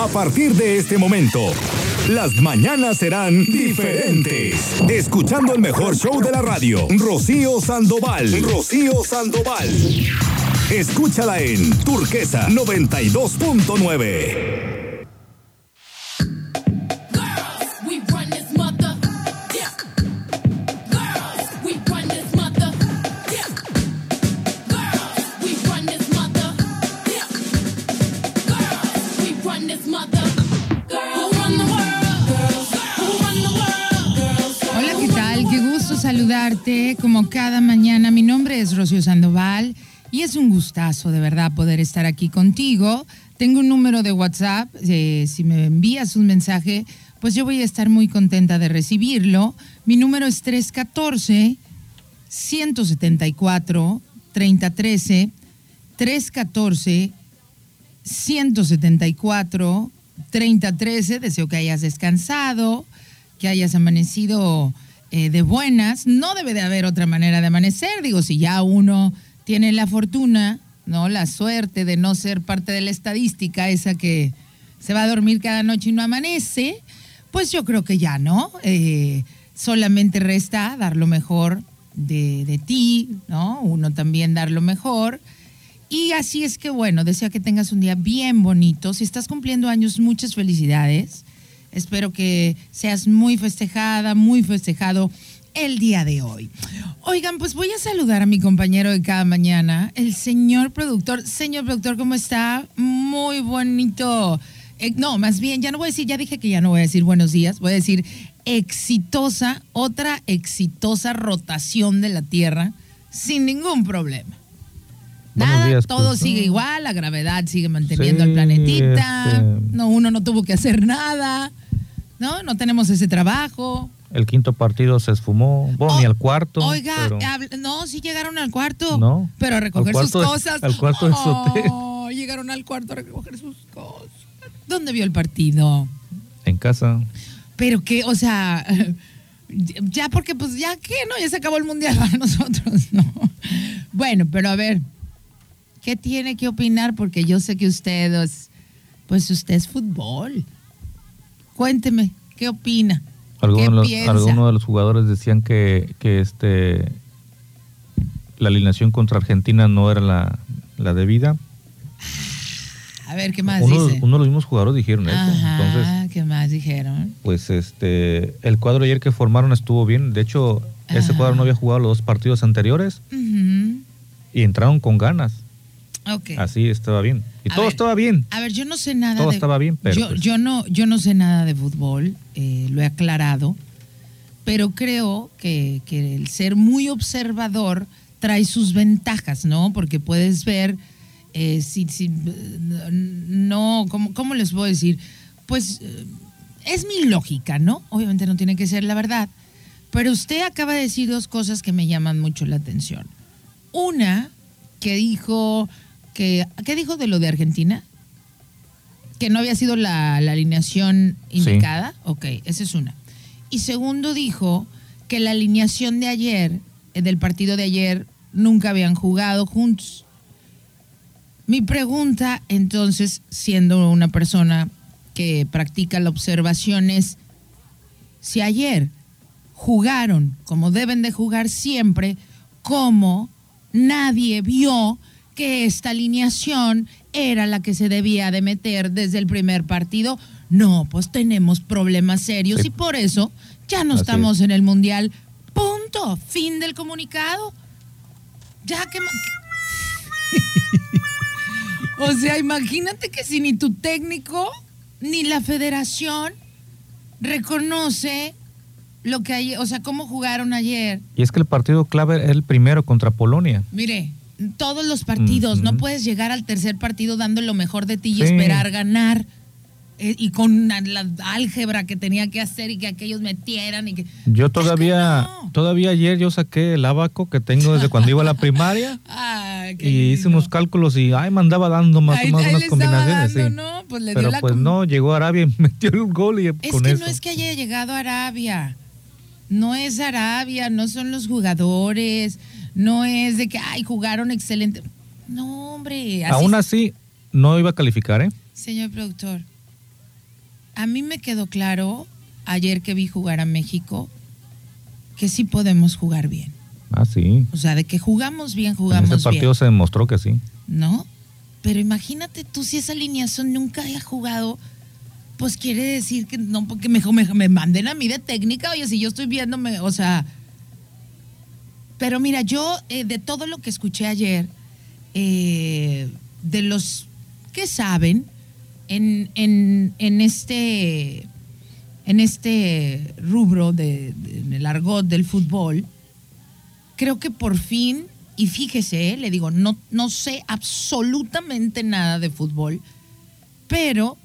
A partir de este momento, las mañanas serán diferentes. Escuchando el mejor show de la radio, Rocío Sandoval. Rocío Sandoval. Escúchala en Turquesa 92.9. como cada mañana. Mi nombre es Rocío Sandoval y es un gustazo de verdad poder estar aquí contigo. Tengo un número de WhatsApp, eh, si me envías un mensaje, pues yo voy a estar muy contenta de recibirlo. Mi número es 314 174 3013 314 174 3013. Deseo que hayas descansado, que hayas amanecido eh, de buenas. No debe de haber otra manera de amanecer. Digo, si ya uno tiene la fortuna, ¿no? La suerte de no ser parte de la estadística, esa que se va a dormir cada noche y no amanece, pues yo creo que ya, ¿no? Eh, solamente resta dar lo mejor de, de, ti, ¿no? Uno también dar lo mejor. Y así es que, bueno, deseo que tengas un día bien bonito. Si estás cumpliendo años, muchas felicidades. Espero que seas muy festejada, muy festejado el día de hoy. Oigan, pues voy a saludar a mi compañero de cada mañana, el señor productor. Señor productor, ¿cómo está? Muy bonito. Eh, no, más bien, ya no voy a decir, ya dije que ya no voy a decir buenos días, voy a decir exitosa, otra exitosa rotación de la Tierra sin ningún problema. Nada, pues, todo sigue igual, la gravedad sigue manteniendo al planetita, este, no, uno no tuvo que hacer nada, ¿no? No tenemos ese trabajo. El quinto partido se esfumó, bueno, ni al cuarto. Oiga, no, sí llegaron al cuarto, no, pero a recoger sus cosas. al cuarto de oh, Llegaron al cuarto a recoger sus cosas. ¿Dónde vio el partido? En casa. Pero que, o sea, ya porque pues ya que, ¿no? Ya se acabó el mundial para nosotros, ¿no? Bueno, pero a ver, ¿Qué tiene que opinar? Porque yo sé que usted es, pues usted es fútbol. Cuénteme, ¿qué opina? Algunos, de los jugadores decían que, que este la alineación contra Argentina no era la, la debida. A ver, ¿qué más uno, dice? Uno de los mismos jugadores dijeron eso. Entonces, ¿qué más dijeron? Pues este, el cuadro ayer que formaron estuvo bien. De hecho, ese cuadro no había jugado los dos partidos anteriores y entraron con ganas. Así estaba bien. Y todo estaba bien. A ver, yo no sé nada. Todo estaba bien, pero. Yo, pues yo, no, yo no sé nada de fútbol, eh, lo he aclarado, pero creo que, el ser muy observador trae sus ventajas, ¿no? Porque puedes ver. Eh, si, si, no, ¿cómo, ¿cómo les puedo decir? Pues eh, es mi lógica, ¿no? Obviamente no tiene que ser la verdad. Pero usted acaba de decir dos cosas que me llaman mucho la atención. Una, que dijo ¿qué dijo de lo de Argentina? Que no había sido la, alineación indicada. Ok, esa es una. Y segundo dijo que la alineación de ayer, eh, del partido de ayer, nunca habían jugado juntos. Mi pregunta, entonces, siendo una persona que practica la observación, es si ayer jugaron como deben de jugar siempre, ¿cómo nadie vio que esta alineación era la que se debía de meter desde el primer partido. No, pues tenemos problemas serios y por eso ya no estamos en el Mundial. Punto. Fin del comunicado. Ya que... o sea, imagínate que si ni tu técnico ni la federación reconoce lo que hay, o sea, cómo jugaron ayer. Y es que el partido clave es el primero contra Polonia. Mire, todos los partidos. No puedes llegar al tercer partido dando lo mejor de ti y esperar ganar. Eh, y con la, álgebra que tenía que hacer y que aquellos metieran y que... Yo todavía, todavía ayer yo saqué el abaco que tengo desde cuando iba a la primaria y hice unos cálculos y ay, me andaba dando más, más unas combinaciones. Pues Pero pues no, llegó Arabia y metió el gol y es que no es que haya llegado Arabia, no es Arabia, no son los jugadores, no es de que, ay, jugaron excelente. No, hombre. Aún así, no iba a calificar, ¿eh? Señor productor. a mí me quedó claro ayer que vi jugar a México que sí podemos jugar bien. Ah, sí. O sea, de que jugamos bien, jugamos bien. ese partido se demostró que sí. ¿No? Pero imagínate tú si esa alineación nunca haya jugado, pues quiere decir que no, porque me, me, me manden a mí de técnica, oye, si yo estoy viéndome, o sea... Pero mira, yo eh, de todo lo que escuché ayer, eh, de los que saben en, en, este en este rubro de, en el argot del fútbol, creo que por fin, y fíjese, le digo, no, no sé absolutamente nada de fútbol, pero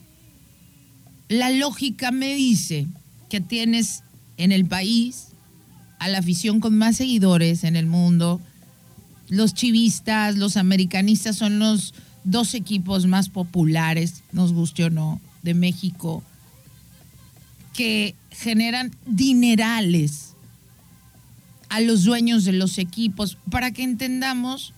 la lógica me dice que tienes en el país a la afición con más seguidores en el mundo. Los chivistas, los americanistas son los dos equipos más populares, nos guste o no, de México, que generan dinerales a los dueños de los equipos. Para que entendamos,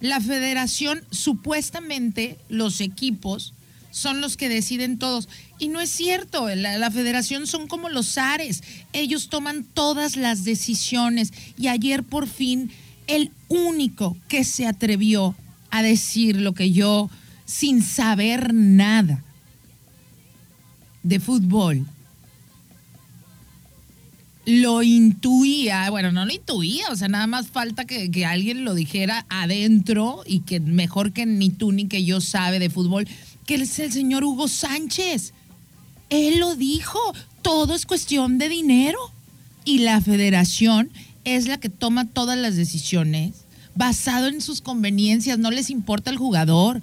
la federación, supuestamente los equipos son los que deciden todos. Y no es cierto, la, federación son como los ares, ellos toman todas las decisiones. Y ayer por fin el único que se atrevió a decir lo que yo, sin saber nada de fútbol, lo intuía, bueno, no lo intuía, o sea, nada más falta que, que, alguien lo dijera adentro y que mejor que ni tú ni que yo sabe de fútbol, que es el señor Hugo Sánchez. Él lo dijo, todo es cuestión de dinero. Y la federación es la que toma todas las decisiones basado en sus conveniencias, no les importa el jugador.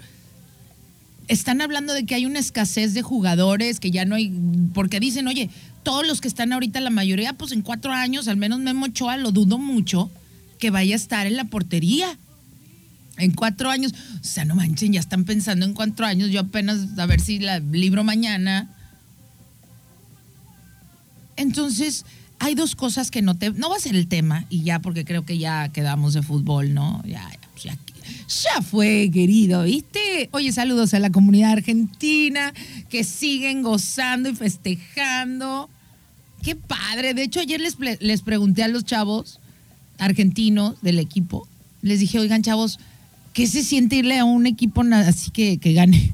Están hablando de que hay una escasez de jugadores, que ya no hay, porque dicen, oye, todos los que están ahorita, la mayoría, pues en cuatro años, al menos Memo Ochoa, lo dudo mucho que vaya a estar en la portería en cuatro años. O sea, no manchen, ya están pensando en cuatro años. Yo apenas a ver si la libro mañana. Entonces, hay dos cosas que no te. No va a ser el tema, y ya, porque creo que ya quedamos de fútbol, ¿no? Ya, ya, ya fue, querido, ¿viste? Oye, saludos a la comunidad argentina que siguen gozando y festejando. Qué padre. De hecho, ayer les, les pregunté a los chavos argentinos del equipo. Les dije, oigan, chavos, ¿Qué se siente irle a un equipo así que, que gane?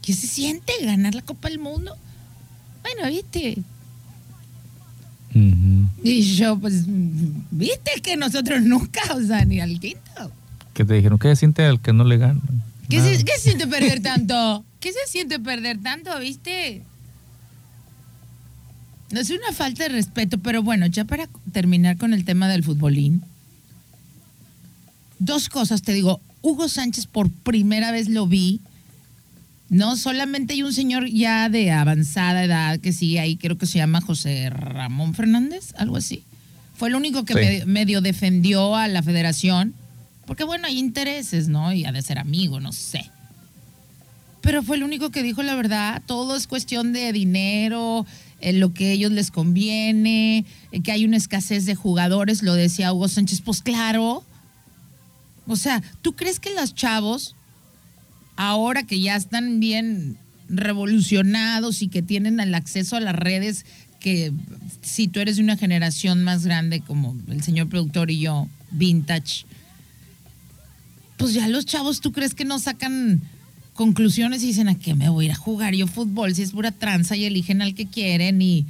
¿Qué se siente ganar la Copa del Mundo? Bueno, viste. Y yo, pues, viste que nosotros nunca, o sea, ni al quinto. ¿Qué te dijeron? ¿Qué se siente al que no le gana? ¿Qué se, ¿Qué se siente perder tanto? ¿Qué se siente perder tanto, viste? No es una falta de respeto, pero bueno, ya para terminar con el tema del futbolín dos cosas, te digo, Hugo Sánchez por primera vez lo vi, no solamente hay un señor ya de avanzada edad que sigue ahí, creo que se llama José Ramón Fernández, algo así. Fue el único que medio defendió a la federación, porque bueno, hay intereses, ¿no? Y ha de ser amigo, no sé. Pero fue el único que dijo la verdad, todo es cuestión de dinero, en lo que a ellos les conviene, que hay una escasez de jugadores, lo decía Hugo Sánchez, pues claro, o sea, ¿tú crees que los chavos, ahora que ya están bien revolucionados y que tienen el acceso a las redes, que si tú eres de una generación más grande como el señor productor y yo, vintage, pues ya los chavos, ¿tú crees que no sacan conclusiones y dicen a qué me voy a ir a jugar yo fútbol si es pura tranza y eligen al que quieren y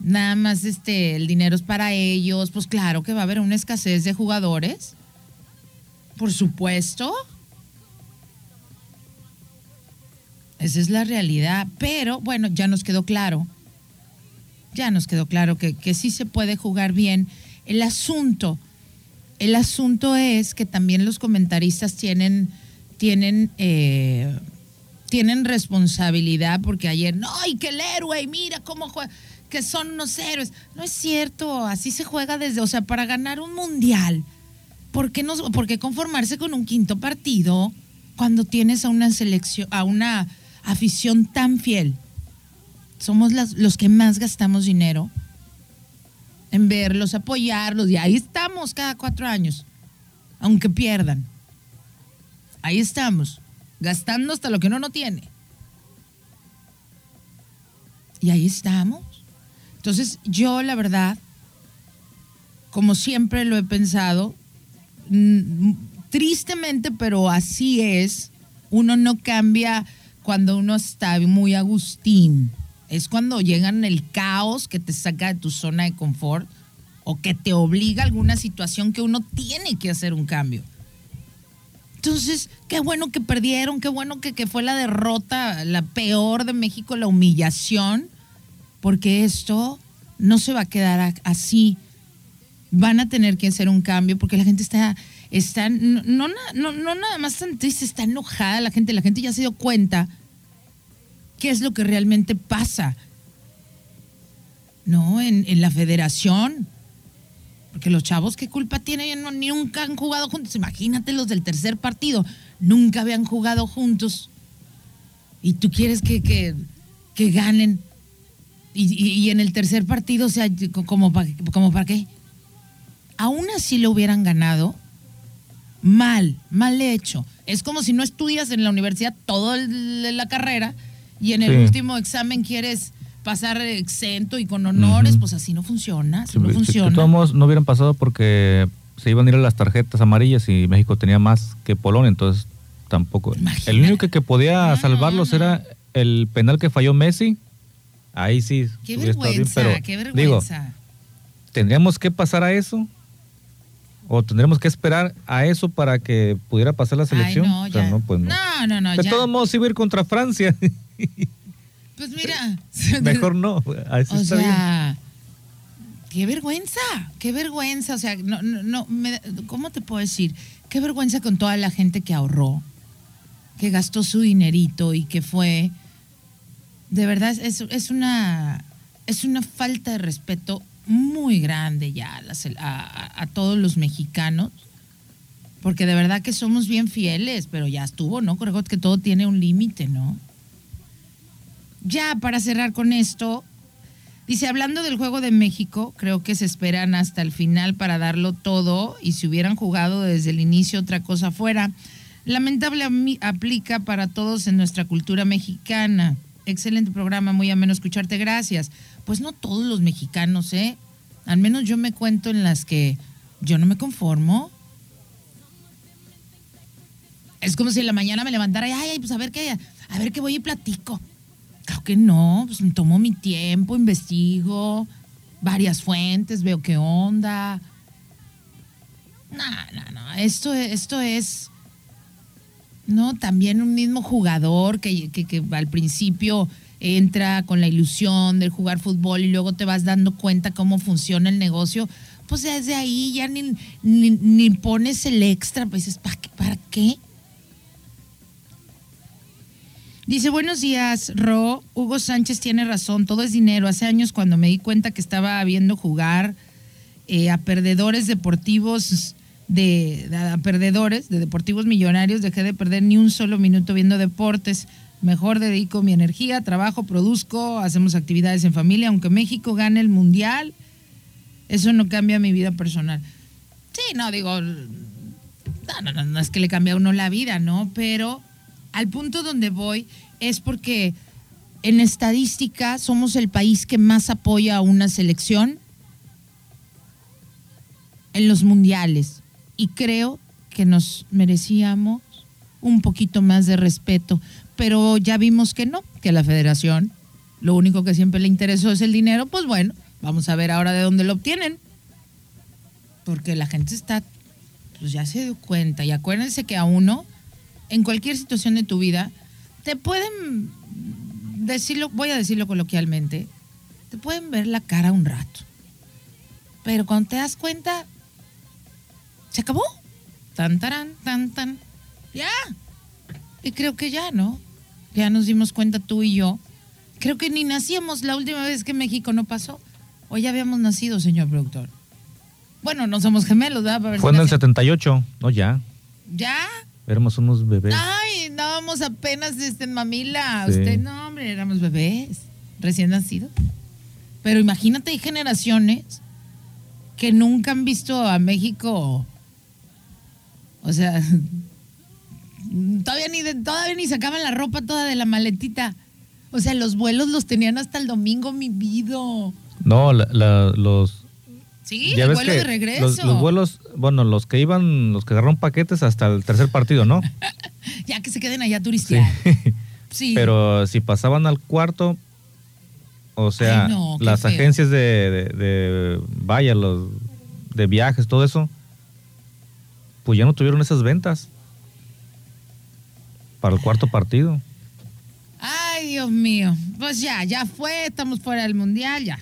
nada más este el dinero es para ellos? Pues claro que va a haber una escasez de jugadores por supuesto. Esa es la realidad. Pero bueno, ya nos quedó claro. Ya nos quedó claro que, sí se puede jugar bien. El asunto, el asunto es que también los comentaristas tienen, tienen, eh, tienen responsabilidad porque ayer, no, y que el héroe, mira cómo juega, que son unos héroes. No es cierto, así se juega desde, o sea, para ganar un mundial ¿por qué, no, conformarse con un quinto partido cuando tienes a una selección, a una afición tan fiel? Somos los que más gastamos dinero en verlos, apoyarlos, y ahí estamos cada cuatro años, aunque pierdan. Ahí estamos, gastando hasta lo que uno no tiene. Y ahí estamos. Entonces, yo la verdad, como siempre lo he pensado, tristemente, pero así es, uno no cambia cuando uno está muy agustín. Es cuando llegan el caos que te saca de tu zona de confort o que te obliga a alguna situación que uno tiene que hacer un cambio. Entonces, qué bueno que perdieron, qué bueno que, que fue la derrota, la peor de México, la humillación, porque esto no se va a quedar así. Van a tener que hacer un cambio porque la gente está, está no, no, no, no nada más tan triste, está enojada la gente, la gente ya se dio cuenta qué es lo que realmente pasa. No, en, la federación porque los chavos, ¿qué culpa tienen? Ni nunca han jugado juntos. Imagínate los del tercer partido. Nunca habían jugado juntos. Y tú quieres que, que, ganen. Y, en el tercer partido, o sea, como, como para qué. Aún así lo hubieran ganado, mal, mal hecho. Es como si no estudias en la universidad toda la carrera y en el último examen quieres pasar exento y con honores, pues así no funciona, no funciona. todos no hubieran pasado porque se iban a ir a las tarjetas amarillas y México tenía más que Polonia, entonces tampoco. El único que, podía salvarlos era el penal que falló Messi. Ahí sí. Qué vergüenza, pero, qué vergüenza. ¿tendríamos que pasar a eso? ¿O tendremos que esperar a eso para que pudiera pasar la selección? no, no, pues no. No, no, no. De todos modos, iba a ir contra Francia. Pues mira. Mejor no. o sea, qué vergüenza, qué vergüenza. O sea, no, no, ¿cómo te puedo decir? Qué vergüenza con toda la gente que ahorró, que gastó su dinerito y que fue. De verdad, es, es una. Es una falta de respeto muy grande ya a, a todos los mexicanos porque de verdad que somos bien fieles, pero ya estuvo, ¿no? Creo que todo tiene un límite, ¿no? ya para cerrar con esto, dice, hablando del juego de México, creo que se esperan hasta el final para darlo todo y si hubieran jugado desde el inicio otra cosa fuera. Lamentable aplica para todos en nuestra cultura mexicana. Excelente programa, muy ameno escucharte, gracias. Pues no todos los mexicanos, ¿eh? Al menos yo me cuento en las que yo no me conformo. Es como si en la mañana me levantara y, ay, pues a ver qué, a ver qué voy y platico. Claro que no, pues tomo mi tiempo, investigo varias fuentes, veo qué onda. No, no, no, esto, esto es, no, también un mismo jugador que, que, al principio entra con la ilusión de jugar fútbol y luego te vas dando cuenta cómo funciona el negocio, pues desde ahí ya ni, ni, pones el extra, pues dices, ¿para qué? ¿Para qué? Dice, buenos días, Ro. Hugo Sánchez tiene razón, todo es dinero. Hace años cuando me di cuenta que estaba viendo jugar eh, a perdedores deportivos, de, a perdedores, de deportivos millonarios, dejé de perder ni un solo minuto viendo deportes. Mejor dedico mi energía, trabajo, produzco, hacemos actividades en familia, aunque México gane el mundial, eso no cambia mi vida personal. Sí, no, digo, no, no, no, es que le cambie a uno la vida, ¿no? Pero al punto donde voy es porque en estadística somos el país que más apoya a una selección en los mundiales y creo que nos merecíamos un poquito más de respeto, pero ya vimos que no, que la federación lo único que siempre le interesó es el dinero, pues bueno, vamos a ver ahora de dónde lo obtienen. Porque la gente está, pues ya se dio cuenta y acuérdense que a uno en cualquier situación de tu vida, te pueden decirlo, voy a decirlo coloquialmente, te pueden ver la cara un rato. Pero cuando te das cuenta, se acabó. Tan, tan, tan, tan. Ya. Y creo que ya, ¿no? Ya nos dimos cuenta tú y yo. Creo que ni nacíamos la última vez que México no pasó. O ya habíamos nacido, señor productor. Bueno, no somos gemelos, ¿verdad? Fue en el 78, no ya. ¿Ya? Éramos unos bebés. Ay, estábamos apenas este, en mamila. Usted, no, hombre, éramos bebés, recién nacidos. Pero imagínate, hay generaciones que nunca han visto a México. O sea, todavía ni, todavía ni sacaban la ropa toda de la maletita. O sea, los vuelos los tenían hasta el domingo, mi vida. No, los... Sí, el vuelo de regreso. Los, vuelos, bueno, los que iban, los que agarraron paquetes hasta el tercer partido, ¿no? ya que se queden allá turistear. Sí. Pero si pasaban al cuarto, o sea, las agencias de, de, vaya, los de viajes, todo eso, pues ya no tuvieron esas ventas para el cuarto partido. Ay, Dios mío. Pues ya, ya fue, estamos fuera del mundial, ya.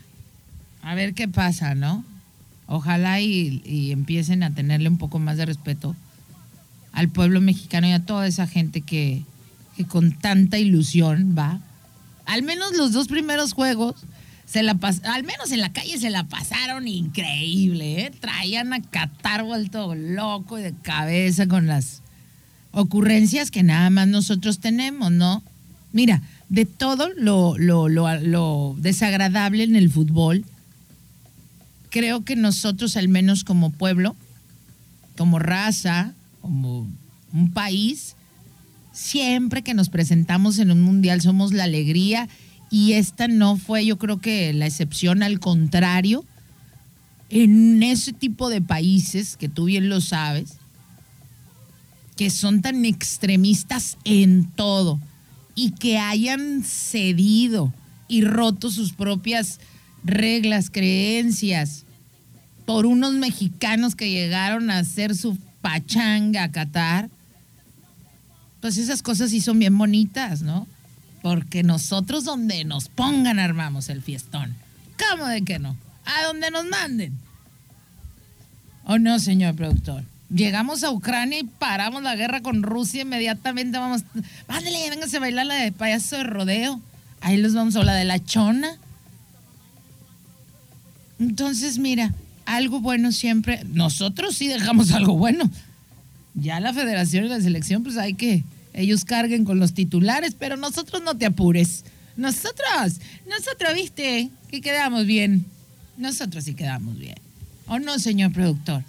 A ver qué pasa, ¿no? Ojalá y, empiecen a tenerle un poco más de respeto al pueblo mexicano y a toda esa gente que, con tanta ilusión va al menos los dos primeros juegos, se la al menos en la calle se la pasaron increíble, ¿eh? Traían a Qatar vuelto loco y de cabeza con las ocurrencias que nada más nosotros tenemos, ¿no? Mira, de todo lo, lo, lo desagradable en el fútbol, creo que nosotros, al menos como pueblo, como raza, como un país, siempre que nos presentamos en un mundial somos la alegría y esta no fue yo creo que la excepción, al contrario, en ese tipo de países que tú bien lo sabes, que son tan extremistas en todo y que hayan cedido y roto sus propias reglas, creencias por unos mexicanos que llegaron a hacer su pachanga a Qatar pues esas cosas sí son bien bonitas, ¿no? Porque nosotros donde nos pongan armamos el fiestón. ¿Cómo de que no? A donde nos manden. ¿O no, señor productor? Llegamos a Ucrania y paramos la guerra con Rusia, inmediatamente vamos, ándale, véngase a bailar la de payaso de rodeo. Ahí los vamos a la de la chona. Entonces, mira, algo bueno siempre, nosotros sí dejamos algo bueno. Ya la federación y la selección, pues hay que, ellos carguen con los titulares, pero nosotros no te apures. Nosotros, nosotros, viste, que quedamos bien. Nosotros sí quedamos bien. ¿O no, señor productor?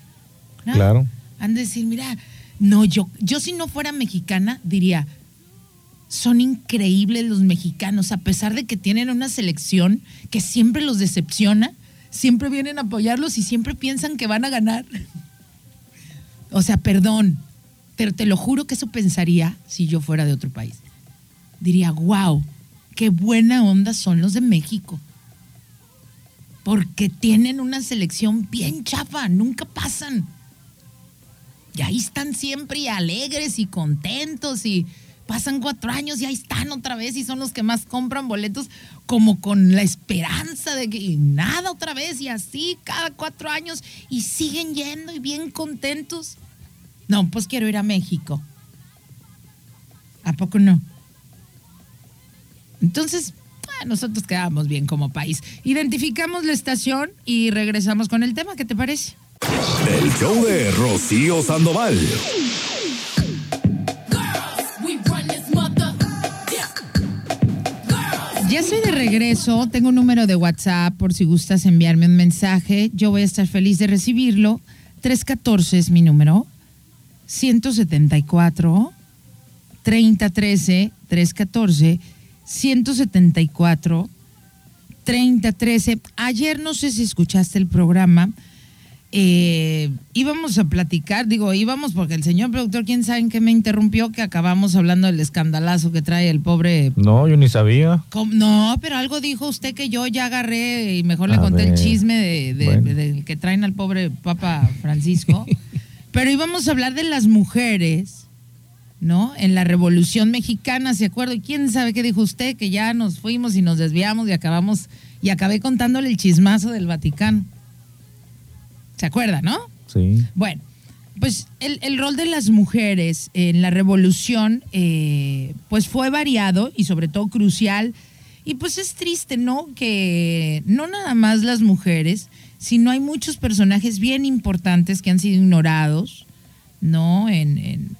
Claro. Han de decir, mira, no, yo, yo si no fuera mexicana, diría, son increíbles los mexicanos, a pesar de que tienen una selección que siempre los decepciona, siempre vienen a apoyarlos y siempre piensan que van a ganar. o sea, perdón, pero te lo juro que eso pensaría si yo fuera de otro país. Diría, wow, qué buena onda son los de México. Porque tienen una selección bien chafa, nunca pasan. Y ahí están siempre alegres y contentos y pasan cuatro años y ahí están otra vez y son los que más compran boletos como con la esperanza de que nada otra vez y así cada cuatro años y siguen yendo y bien contentos. No, pues quiero ir a México. ¿A poco no? Entonces, nosotros quedamos bien como país. Identificamos la estación y regresamos con el tema. ¿Qué te parece? El show de Rocío Sandoval. Ya estoy de regreso, tengo un número de WhatsApp por si gustas enviarme un mensaje. Yo voy a estar feliz de recibirlo. 314 es mi número. 174 3013 314 174 3013. Ayer no sé si escuchaste el programa. Eh, íbamos a platicar, digo, íbamos porque el señor productor, quién sabe en qué me interrumpió, que acabamos hablando del escandalazo que trae el pobre. No, yo ni sabía. No, pero algo dijo usted que yo ya agarré y mejor le conté el chisme de, que traen al pobre Papa Francisco. Pero íbamos a hablar de las mujeres, ¿no? En la Revolución Mexicana, ¿se acuerda? ¿Y quién sabe qué dijo usted? Que ya nos fuimos y nos desviamos y acabamos, y acabé contándole el chismazo del Vaticano. ¿Se acuerda, no? Sí. Bueno, pues el, rol de las mujeres en la revolución, eh, pues fue variado y sobre todo crucial. Y pues es triste, ¿no? Que no nada más las mujeres, no hay muchos personajes bien importantes que han sido ignorados, ¿no? En,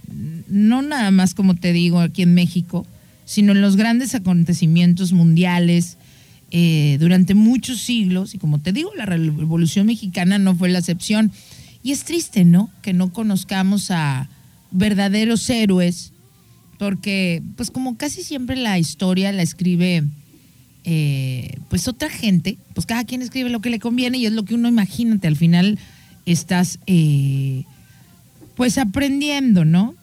no nada más, como te digo, aquí en México, sino en los grandes acontecimientos mundiales eh, durante muchos siglos. Y como te digo, la Revolución Mexicana no fue la excepción. Y es triste, ¿no? Que no conozcamos a verdaderos héroes porque pues como casi siempre la historia la escribe eh, pues otra gente, pues cada quien escribe lo que le conviene y es lo que uno imagínate, al final estás eh, pues aprendiendo, ¿no?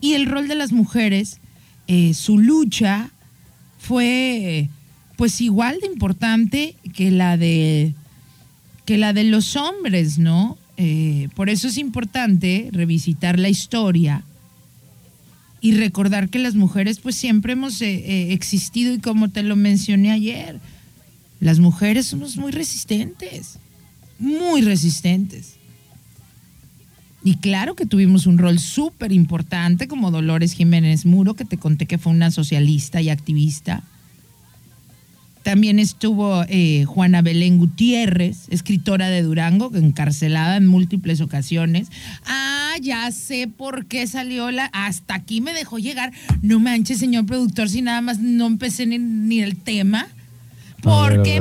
Y el rol de las mujeres, su lucha fue pues igual de importante que la de que la de los hombres, ¿no? por eso es importante revisitar la historia y recordar que las mujeres pues siempre hemos eh, eh, existido y como te lo mencioné ayer, las mujeres somos muy resistentes, muy resistentes. Y claro que tuvimos un rol súper importante como Dolores Jiménez Muro, que te conté que fue una socialista y activista también estuvo eh, Juana Belén Gutiérrez, escritora de Durango, encarcelada en múltiples ocasiones. Ah, ya sé por qué salió la. Hasta aquí me dejó llegar. No manches, señor productor, si nada más no empecé ni, el tema. Porque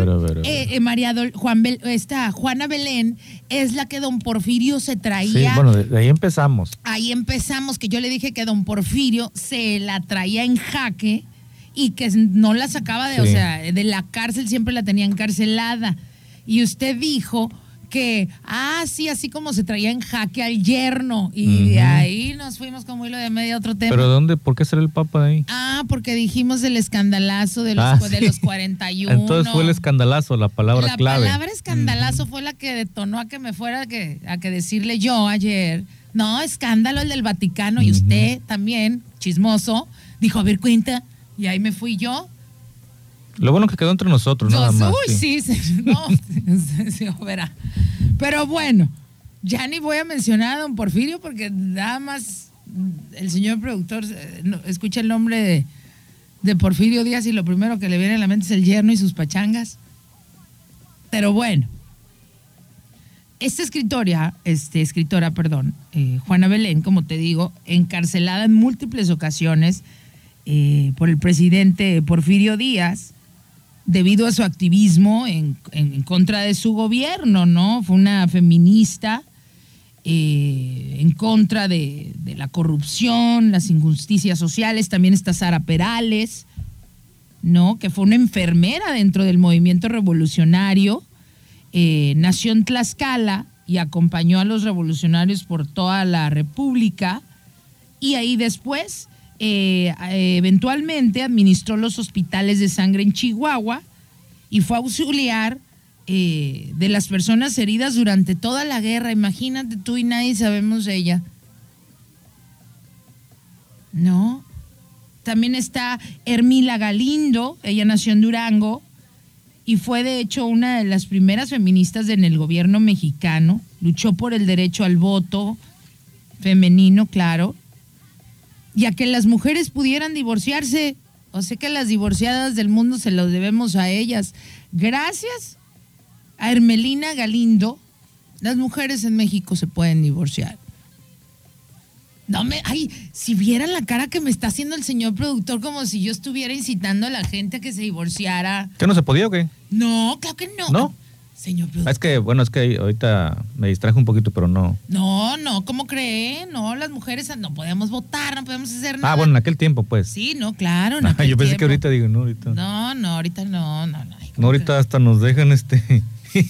María Juan esta Juana Belén es la que don Porfirio se traía. Sí, bueno, de, ahí empezamos. Ahí empezamos, que yo le dije que don Porfirio se la traía en jaque y que no la sacaba de, o sea, de la cárcel, siempre la tenía encarcelada. Y usted dijo que, ah, sí, así como se traía en jaque al yerno. Y de ahí nos fuimos como hilo de medio otro tema. ¿Pero dónde? ¿Por qué será el Papa de ahí? Ah, porque dijimos el escandalazo de los, ah, de los 41. Entonces fue el escandalazo, la palabra clave. La palabra escandalazo fue la que detonó a que me fuera que, a que decirle yo ayer. No, escándalo el del Vaticano. Y usted también, chismoso, dijo, a ver, cuenta y ahí me fui yo. Lo bueno que quedó entre nosotros, nada más. Uy, sí, sí no, sí, verá. Pero bueno, ya ni voy a mencionar a don Porfirio porque nada más el señor productor eh, escucha el nombre de, de Porfirio Díaz y lo primero que le viene a la mente es el yerno y sus pachangas. Pero bueno, esta escritora, este, escritora, perdón, eh, Juana Belén, como te digo, encarcelada en múltiples ocasiones, eh, por el presidente Porfirio Díaz debido a su activismo en, contra de su gobierno, ¿no? Fue una feminista eh, en contra de, la corrupción, las injusticias sociales. También está Sara Perales, ¿no? Que fue una enfermera dentro del movimiento revolucionario. Eh, nació en Tlaxcala y acompañó a los revolucionarios por toda la República. Y ahí después eh, eventualmente administró los hospitales de sangre en Chihuahua y fue auxiliar eh, de las personas heridas durante toda la guerra. Imagínate tú y nadie sabemos de ella. ¿No? También está Hermila Galindo, ella nació en Durango y fue de hecho una de las primeras feministas en el gobierno mexicano. Luchó por el derecho al voto femenino, claro y a que las mujeres pudieran divorciarse. O sea que las divorciadas del mundo se lo debemos a ellas. Gracias a Hermelina Galindo, las mujeres en México se pueden divorciar. No me, ay, si vieran la cara que me está haciendo el señor productor, como si yo estuviera incitando a la gente a que se divorciara. ¿Que no se podía o qué? No, claro que no. ¿No? Señor Es que, bueno, es que ahorita me distraje un poquito, pero no. No, no, ¿cómo cree? No, las mujeres no podemos votar, no podemos hacer ah, nada. Ah, bueno, en aquel tiempo, pues. Sí, no, claro. En yo pensé que ahorita digo, no, ahorita. No, no, ahorita no, no, no. No, ahorita hasta nos dejan este.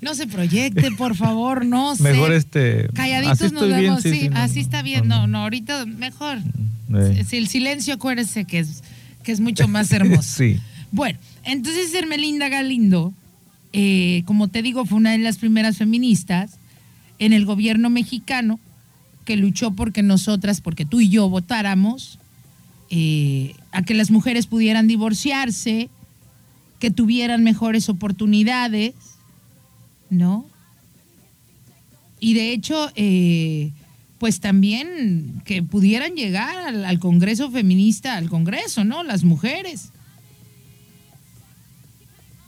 no se proyecte, por favor, no sé. Mejor este. Calladitos nos vemos, sí, así está bien. No, no, ahorita mejor. Eh. Si el silencio, acuérdese que es, que es mucho más hermoso. sí. Bueno, entonces Hermelinda Galindo, eh, como te digo, fue una de las primeras feministas en el gobierno mexicano que luchó porque nosotras, porque tú y yo votáramos, eh, a que las mujeres pudieran divorciarse, que tuvieran mejores oportunidades, ¿no? Y de hecho, eh, pues también que pudieran llegar al, al, Congreso feminista, al Congreso, ¿no? Las mujeres.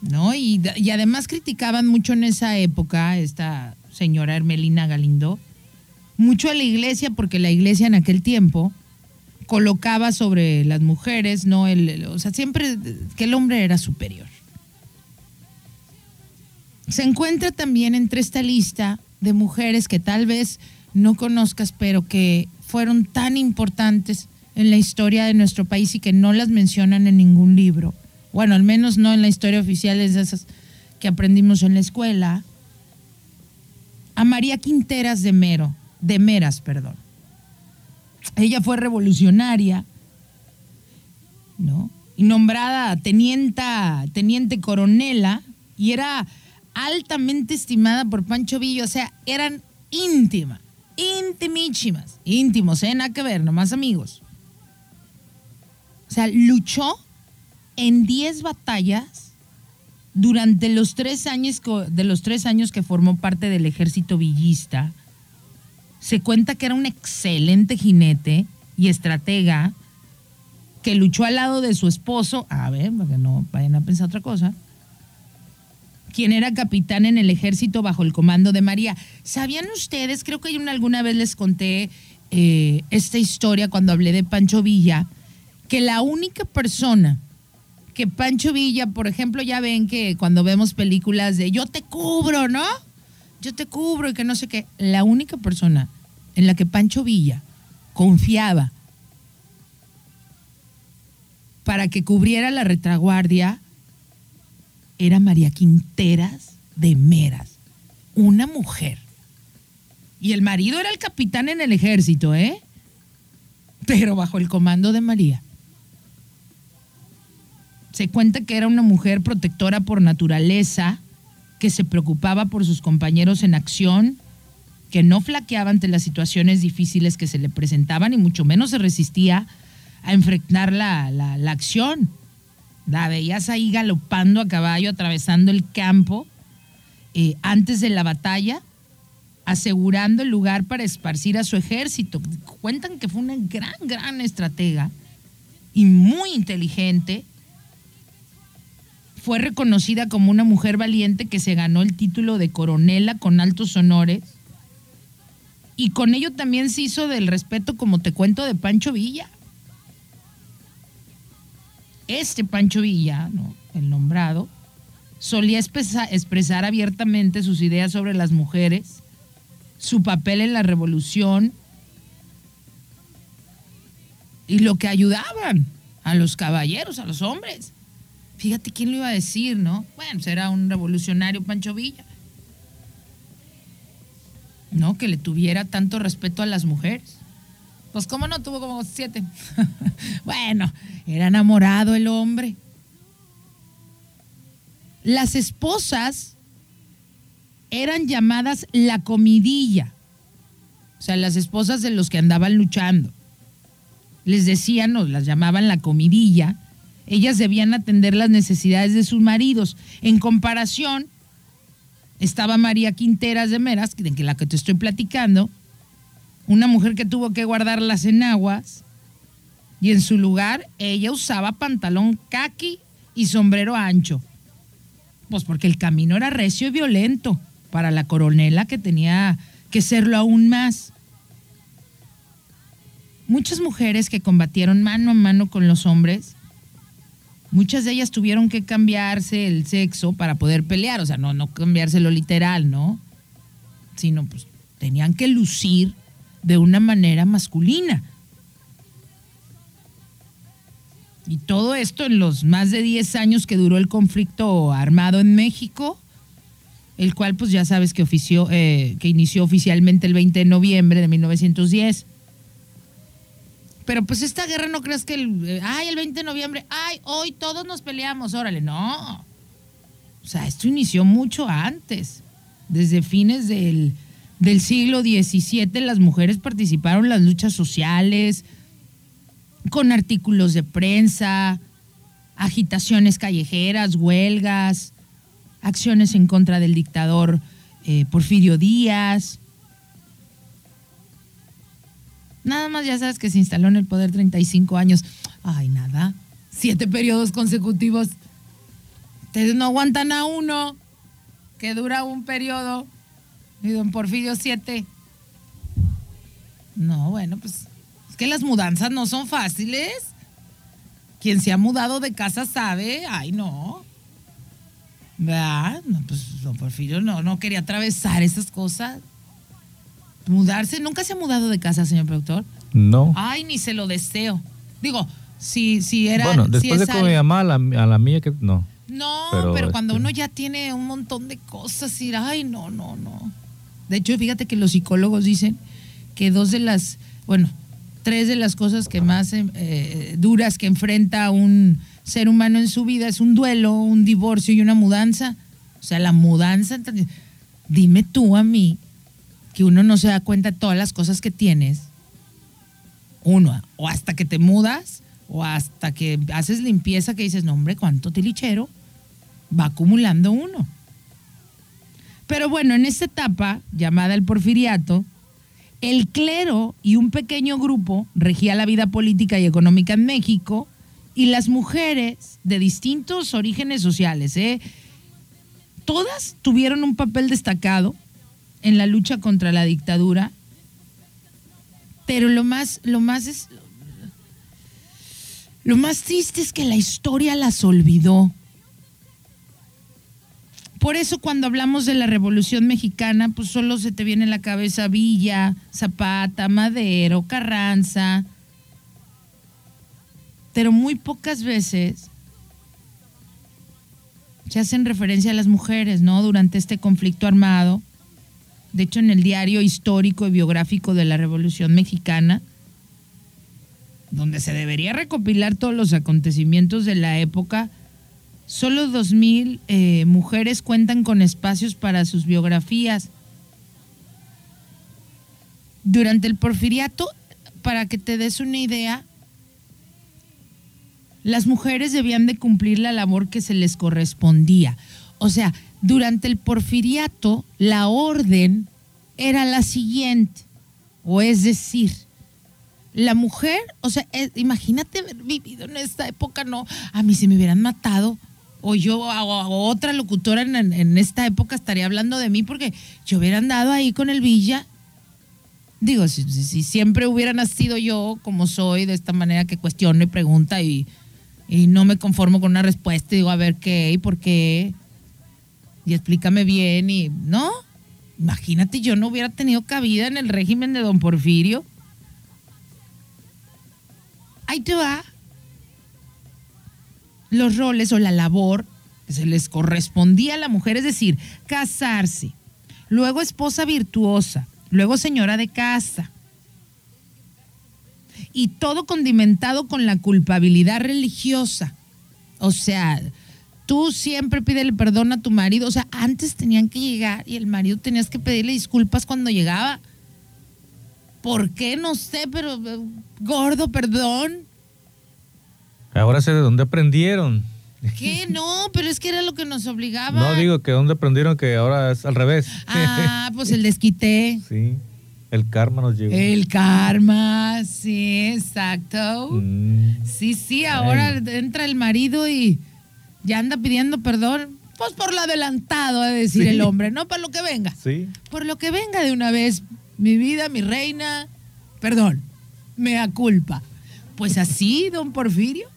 ¿No? Y, además criticaban mucho en esa época, esta señora Hermelina Galindo, mucho a la iglesia, porque la iglesia en aquel tiempo colocaba sobre las mujeres, ¿no? El, o sea, siempre que el hombre era superior. Se encuentra también entre esta lista de mujeres que tal vez no conozcas, pero que fueron tan importantes en la historia de nuestro país y que no las mencionan en ningún libro. Bueno, al menos no en la historia oficial, de esas que aprendimos en la escuela. A María Quinteras de Mero, de Meras, perdón. Ella fue revolucionaria, ¿no? Y nombrada tenienta, teniente coronela y era altamente estimada por Pancho Villa, o sea, eran íntimas, intimísimas, íntimos, ¿eh? Nada que ver, nomás amigos. O sea, luchó en 10 batallas durante los tres años, de los tres años que formó parte del ejército villista. Se cuenta que era un excelente jinete y estratega que luchó al lado de su esposo, a ver, para que no vayan a pensar otra cosa, quien era capitán en el ejército bajo el comando de María. ¿Sabían ustedes? Creo que yo alguna vez les conté eh, esta historia cuando hablé de Pancho Villa, que la única persona que Pancho Villa, por ejemplo, ya ven que cuando vemos películas de yo te cubro, ¿no? Yo te cubro y que no sé qué, la única persona en la que Pancho Villa confiaba para que cubriera la retaguardia era María Quinteras de Meras, una mujer. Y el marido era el capitán en el ejército, ¿eh? Pero bajo el comando de María. Se cuenta que era una mujer protectora por naturaleza, que se preocupaba por sus compañeros en acción, que no flaqueaba ante las situaciones difíciles que se le presentaban y mucho menos se resistía a enfrentar la, la acción. La veías ahí galopando a caballo, atravesando el campo eh, antes de la batalla, asegurando el lugar para esparcir a su ejército. Cuentan que fue una gran, gran estratega y muy inteligente. Fue reconocida como una mujer valiente que se ganó el título de coronela con altos honores. Y con ello también se hizo del respeto, como te cuento, de Pancho Villa este Pancho Villa, el nombrado, solía expresar abiertamente sus ideas sobre las mujeres, su papel en la revolución y lo que ayudaban a los caballeros, a los hombres. Fíjate quién lo iba a decir, ¿no? Bueno, será un revolucionario Pancho Villa. ¿No? Que le tuviera tanto respeto a las mujeres. Pues cómo no, tuvo como siete. bueno, era enamorado el hombre. Las esposas eran llamadas la comidilla. O sea, las esposas de los que andaban luchando. Les decían o las llamaban la comidilla. Ellas debían atender las necesidades de sus maridos. En comparación, estaba María Quinteras de Meras, de la que te estoy platicando, una mujer que tuvo que guardar las enaguas y en su lugar ella usaba pantalón kaki y sombrero ancho. Pues porque el camino era recio y violento para la coronela que tenía que serlo aún más. Muchas mujeres que combatieron mano a mano con los hombres, muchas de ellas tuvieron que cambiarse el sexo para poder pelear, o sea, no, no cambiárselo literal, ¿no? Sino pues tenían que lucir de una manera masculina. Y todo esto en los más de 10 años que duró el conflicto armado en México, el cual pues ya sabes que, ofició, eh, que inició oficialmente el 20 de noviembre de 1910. Pero pues esta guerra no creas que el, eh, ay, el 20 de noviembre, ay, hoy todos nos peleamos, órale, no. O sea, esto inició mucho antes, desde fines del del siglo XVII las mujeres participaron en las luchas sociales, con artículos de prensa, agitaciones callejeras, huelgas, acciones en contra del dictador eh, Porfirio Díaz. Nada más ya sabes que se instaló en el poder 35 años. Ay, nada. Siete periodos consecutivos. Ustedes no aguantan a uno que dura un periodo y don Porfirio 7. No, bueno, pues es que las mudanzas no son fáciles. Quien se ha mudado de casa sabe, ay no. ¿Verdad? No, pues don Porfirio no, no quería atravesar esas cosas. Mudarse, nunca se ha mudado de casa, señor productor. No. Ay, ni se lo deseo. Digo, si, si era. Bueno, después de que me llamaba a la, a la mía, que no. No, pero, cuando este uno ya tiene un montón de cosas, y ay, no, no, no. De hecho, fíjate que los psicólogos dicen que dos de las, bueno, tres de las cosas que más eh, duras que enfrenta un ser humano en su vida es un duelo, un divorcio y una mudanza. O sea, la mudanza, dime tú a mí que uno no se da cuenta de todas las cosas que tienes. Uno, o hasta que te mudas, o hasta que haces limpieza que dices, no hombre, cuánto tilichero va acumulando uno. Pero bueno, en esta etapa, llamada el porfiriato, el clero y un pequeño grupo regía la vida política y económica en México y las mujeres de distintos orígenes sociales, ¿eh? todas tuvieron un papel destacado en la lucha contra la dictadura, pero lo más, lo más es, lo más triste es que la historia las olvidó. Por eso cuando hablamos de la Revolución Mexicana, pues solo se te viene en la cabeza Villa, Zapata, Madero, Carranza. Pero muy pocas veces se hacen referencia a las mujeres, ¿no? Durante este conflicto armado. De hecho, en el diario histórico y biográfico de la Revolución Mexicana, donde se debería recopilar todos los acontecimientos de la época, Solo 2.000 eh, mujeres cuentan con espacios para sus biografías. Durante el porfiriato, para que te des una idea, las mujeres debían de cumplir la labor que se les correspondía. O sea, durante el porfiriato, la orden era la siguiente, o es decir, la mujer, o sea, imagínate haber vivido en esta época, no, a mí si me hubieran matado, o yo o, otra locutora en, esta época estaría hablando de mí porque yo hubiera andado ahí con el Villa. Digo, si, siempre hubiera nacido yo como soy, de esta manera que cuestiono y pregunta y, no me conformo con una respuesta digo, a ver qué y por qué, y explícame bien y, ¿no? Imagínate, yo no hubiera tenido cabida en el régimen de don Porfirio. Ahí te va los roles o la labor que se les correspondía a la mujer, es decir, casarse, luego esposa virtuosa, luego señora de casa. Y todo condimentado con la culpabilidad religiosa. O sea, tú siempre pídele perdón a tu marido. O sea, antes tenían que llegar y el marido tenías que pedirle disculpas cuando llegaba. ¿Por qué? No sé, pero gordo, perdón. Ahora sé de dónde aprendieron. ¿Qué? No, pero es que era lo que nos obligaba. No, digo que dónde aprendieron que ahora es al revés. Ah, pues el desquité. Sí, el karma nos llegó. El karma, sí, exacto. Mm. Sí, sí, ahora entra el marido y ya anda pidiendo perdón. Pues por lo adelantado, a decir el hombre, no para lo que venga. Sí. Por lo que venga de una vez, mi vida, mi reina, perdón, me culpa. Pues así, don Porfirio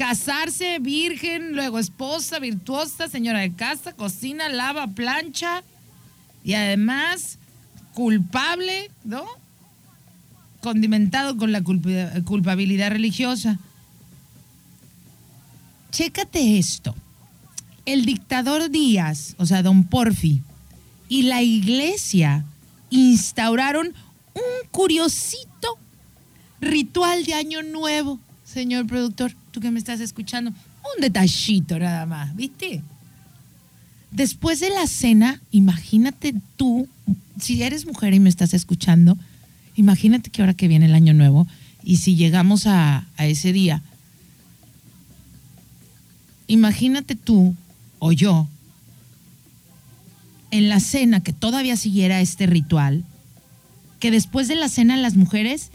casarse virgen, luego esposa virtuosa, señora de casa, cocina, lava, plancha y además culpable, ¿no? Condimentado con la culpabilidad religiosa. Chécate esto. El dictador Díaz, o sea, don Porfi, y la iglesia instauraron un curiosito ritual de Año Nuevo, señor productor tú que me estás escuchando, un detallito nada más, ¿viste? Después de la cena, imagínate tú, si eres mujer y me estás escuchando, imagínate que ahora que viene el año nuevo y si llegamos a, a ese día, imagínate tú o yo en la cena que todavía siguiera este ritual, que después de la cena las mujeres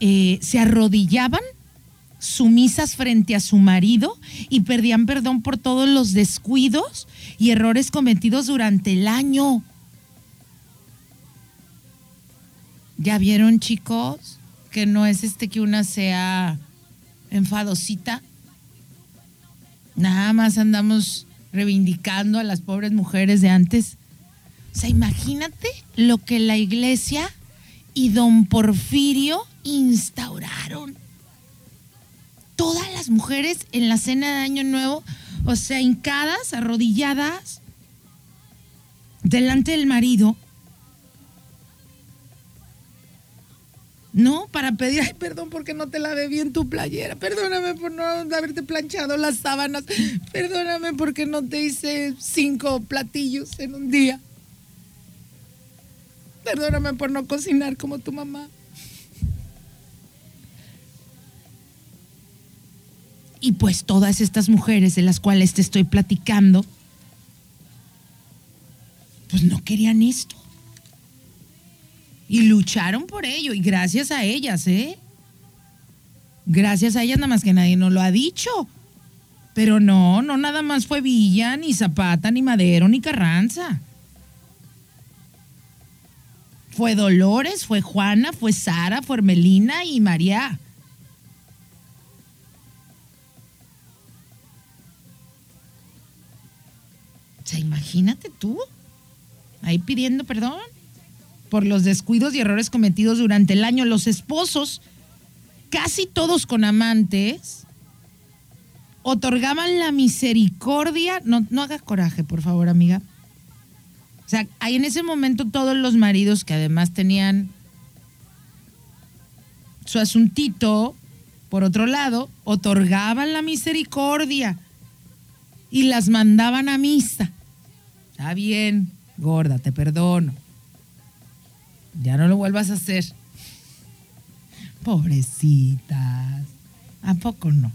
eh, se arrodillaban sumisas frente a su marido y perdían perdón por todos los descuidos y errores cometidos durante el año. ¿Ya vieron, chicos? Que no es este que una sea enfadosita. Nada más andamos reivindicando a las pobres mujeres de antes. O sea, imagínate lo que la iglesia y don Porfirio instauraron todas las mujeres en la cena de Año Nuevo, o sea, hincadas, arrodilladas, delante del marido. No, para pedir, ay, perdón porque no te lavé bien tu playera, perdóname por no haberte planchado las sábanas, perdóname porque no te hice cinco platillos en un día, perdóname por no cocinar como tu mamá. Y pues todas estas mujeres de las cuales te estoy platicando, pues no querían esto. Y lucharon por ello, y gracias a ellas, ¿eh? Gracias a ellas, nada más que nadie nos lo ha dicho. Pero no, no nada más fue Villa, ni Zapata, ni Madero, ni Carranza. Fue Dolores, fue Juana, fue Sara, fue Melina y María. O sea, imagínate tú, ahí pidiendo perdón por los descuidos y errores cometidos durante el año. Los esposos, casi todos con amantes, otorgaban la misericordia. No, no hagas coraje, por favor, amiga. O sea, hay en ese momento todos los maridos que además tenían su asuntito, por otro lado, otorgaban la misericordia y las mandaban a misa. Está bien, gorda, te perdono. Ya no lo vuelvas a hacer. Pobrecitas. ¿A poco no?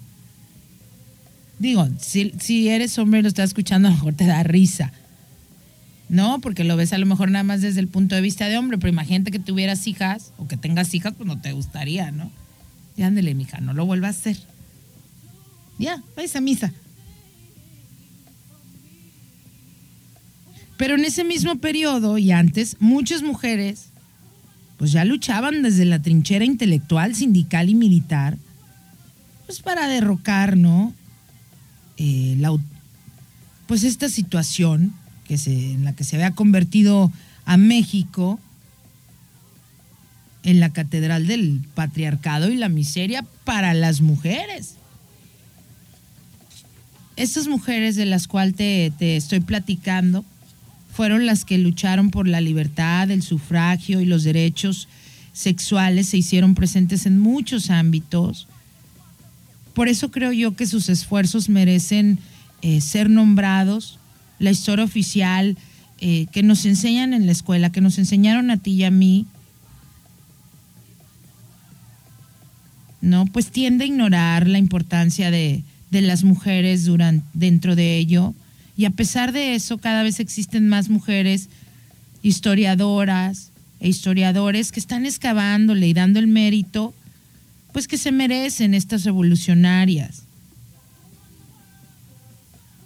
Digo, si, si eres hombre y lo estás escuchando, a lo mejor te da risa. No, porque lo ves a lo mejor nada más desde el punto de vista de hombre, pero imagínate que tuvieras hijas o que tengas hijas, pues no te gustaría, ¿no? Ya ándele, mija, no lo vuelvas a hacer. Ya, vais a misa. Pero en ese mismo periodo y antes, muchas mujeres pues ya luchaban desde la trinchera intelectual, sindical y militar, pues para derrocar, ¿no? Eh, pues esta situación que se, en la que se había convertido a México en la catedral del patriarcado y la miseria para las mujeres. Estas mujeres de las cuales te, te estoy platicando, fueron las que lucharon por la libertad, el sufragio y los derechos sexuales, se hicieron presentes en muchos ámbitos. Por eso creo yo que sus esfuerzos merecen eh, ser nombrados. La historia oficial eh, que nos enseñan en la escuela, que nos enseñaron a ti y a mí, no, pues tiende a ignorar la importancia de, de las mujeres durante, dentro de ello y a pesar de eso, cada vez existen más mujeres historiadoras e historiadores que están excavándole y dando el mérito, pues que se merecen estas revolucionarias.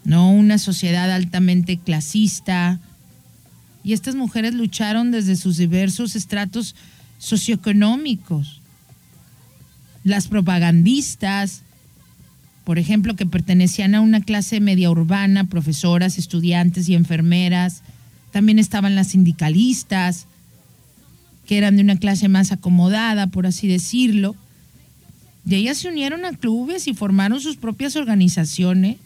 No una sociedad altamente clasista. Y estas mujeres lucharon desde sus diversos estratos socioeconómicos. Las propagandistas, por ejemplo, que pertenecían a una clase media urbana, profesoras, estudiantes y enfermeras. También estaban las sindicalistas, que eran de una clase más acomodada, por así decirlo. Y ellas se unieron a clubes y formaron sus propias organizaciones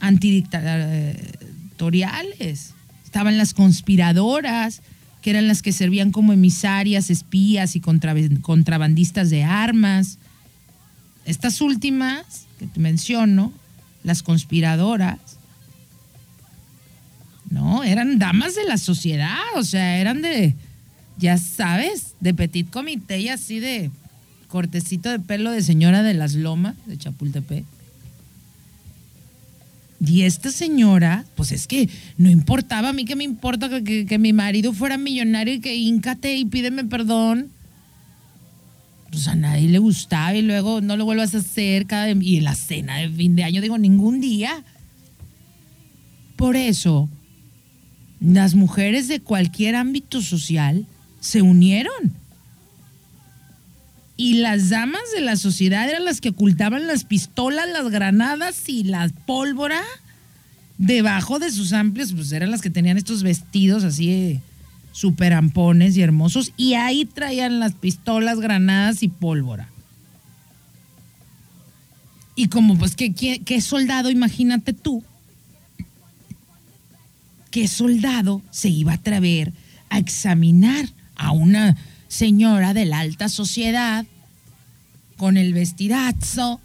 antidictatoriales. Estaban las conspiradoras, que eran las que servían como emisarias, espías y contrabandistas de armas. Estas últimas que te menciono, las conspiradoras, no, eran damas de la sociedad, o sea, eran de, ya sabes, de petit comité y así de cortecito de pelo de señora de las lomas de Chapultepec. Y esta señora, pues es que no importaba, a mí que me importa que, que mi marido fuera millonario y que íncate y pídeme perdón pues a nadie le gustaba y luego no lo vuelvas a hacer cada y en la cena de fin de año digo ningún día. Por eso las mujeres de cualquier ámbito social se unieron. Y las damas de la sociedad eran las que ocultaban las pistolas, las granadas y la pólvora debajo de sus amplios, pues eran las que tenían estos vestidos así super ampones y hermosos, y ahí traían las pistolas, granadas y pólvora. Y como pues, ¿qué, soldado, imagínate tú, qué soldado se iba a atrever a examinar a una señora de la alta sociedad con el vestidazo.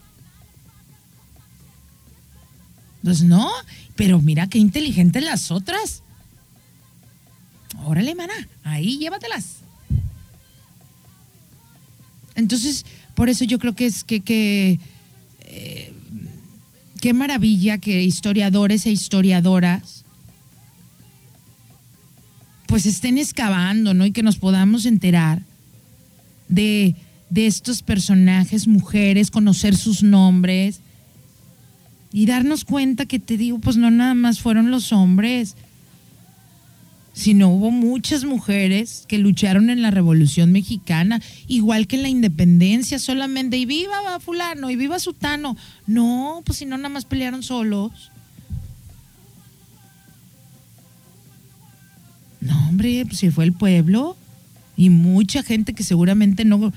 Pues no, pero mira qué inteligentes las otras. Órale, maná, ahí llévatelas. Entonces, por eso yo creo que es que, que eh, qué maravilla que historiadores e historiadoras pues estén excavando, ¿no? Y que nos podamos enterar de, de estos personajes, mujeres, conocer sus nombres y darnos cuenta que te digo, pues no nada más fueron los hombres, sino hubo muchas mujeres que lucharon en la Revolución Mexicana, igual que en la independencia, solamente, y viva fulano, y viva sutano. No, pues si no, nada más pelearon solos. No, hombre, pues si fue el pueblo y mucha gente que seguramente no,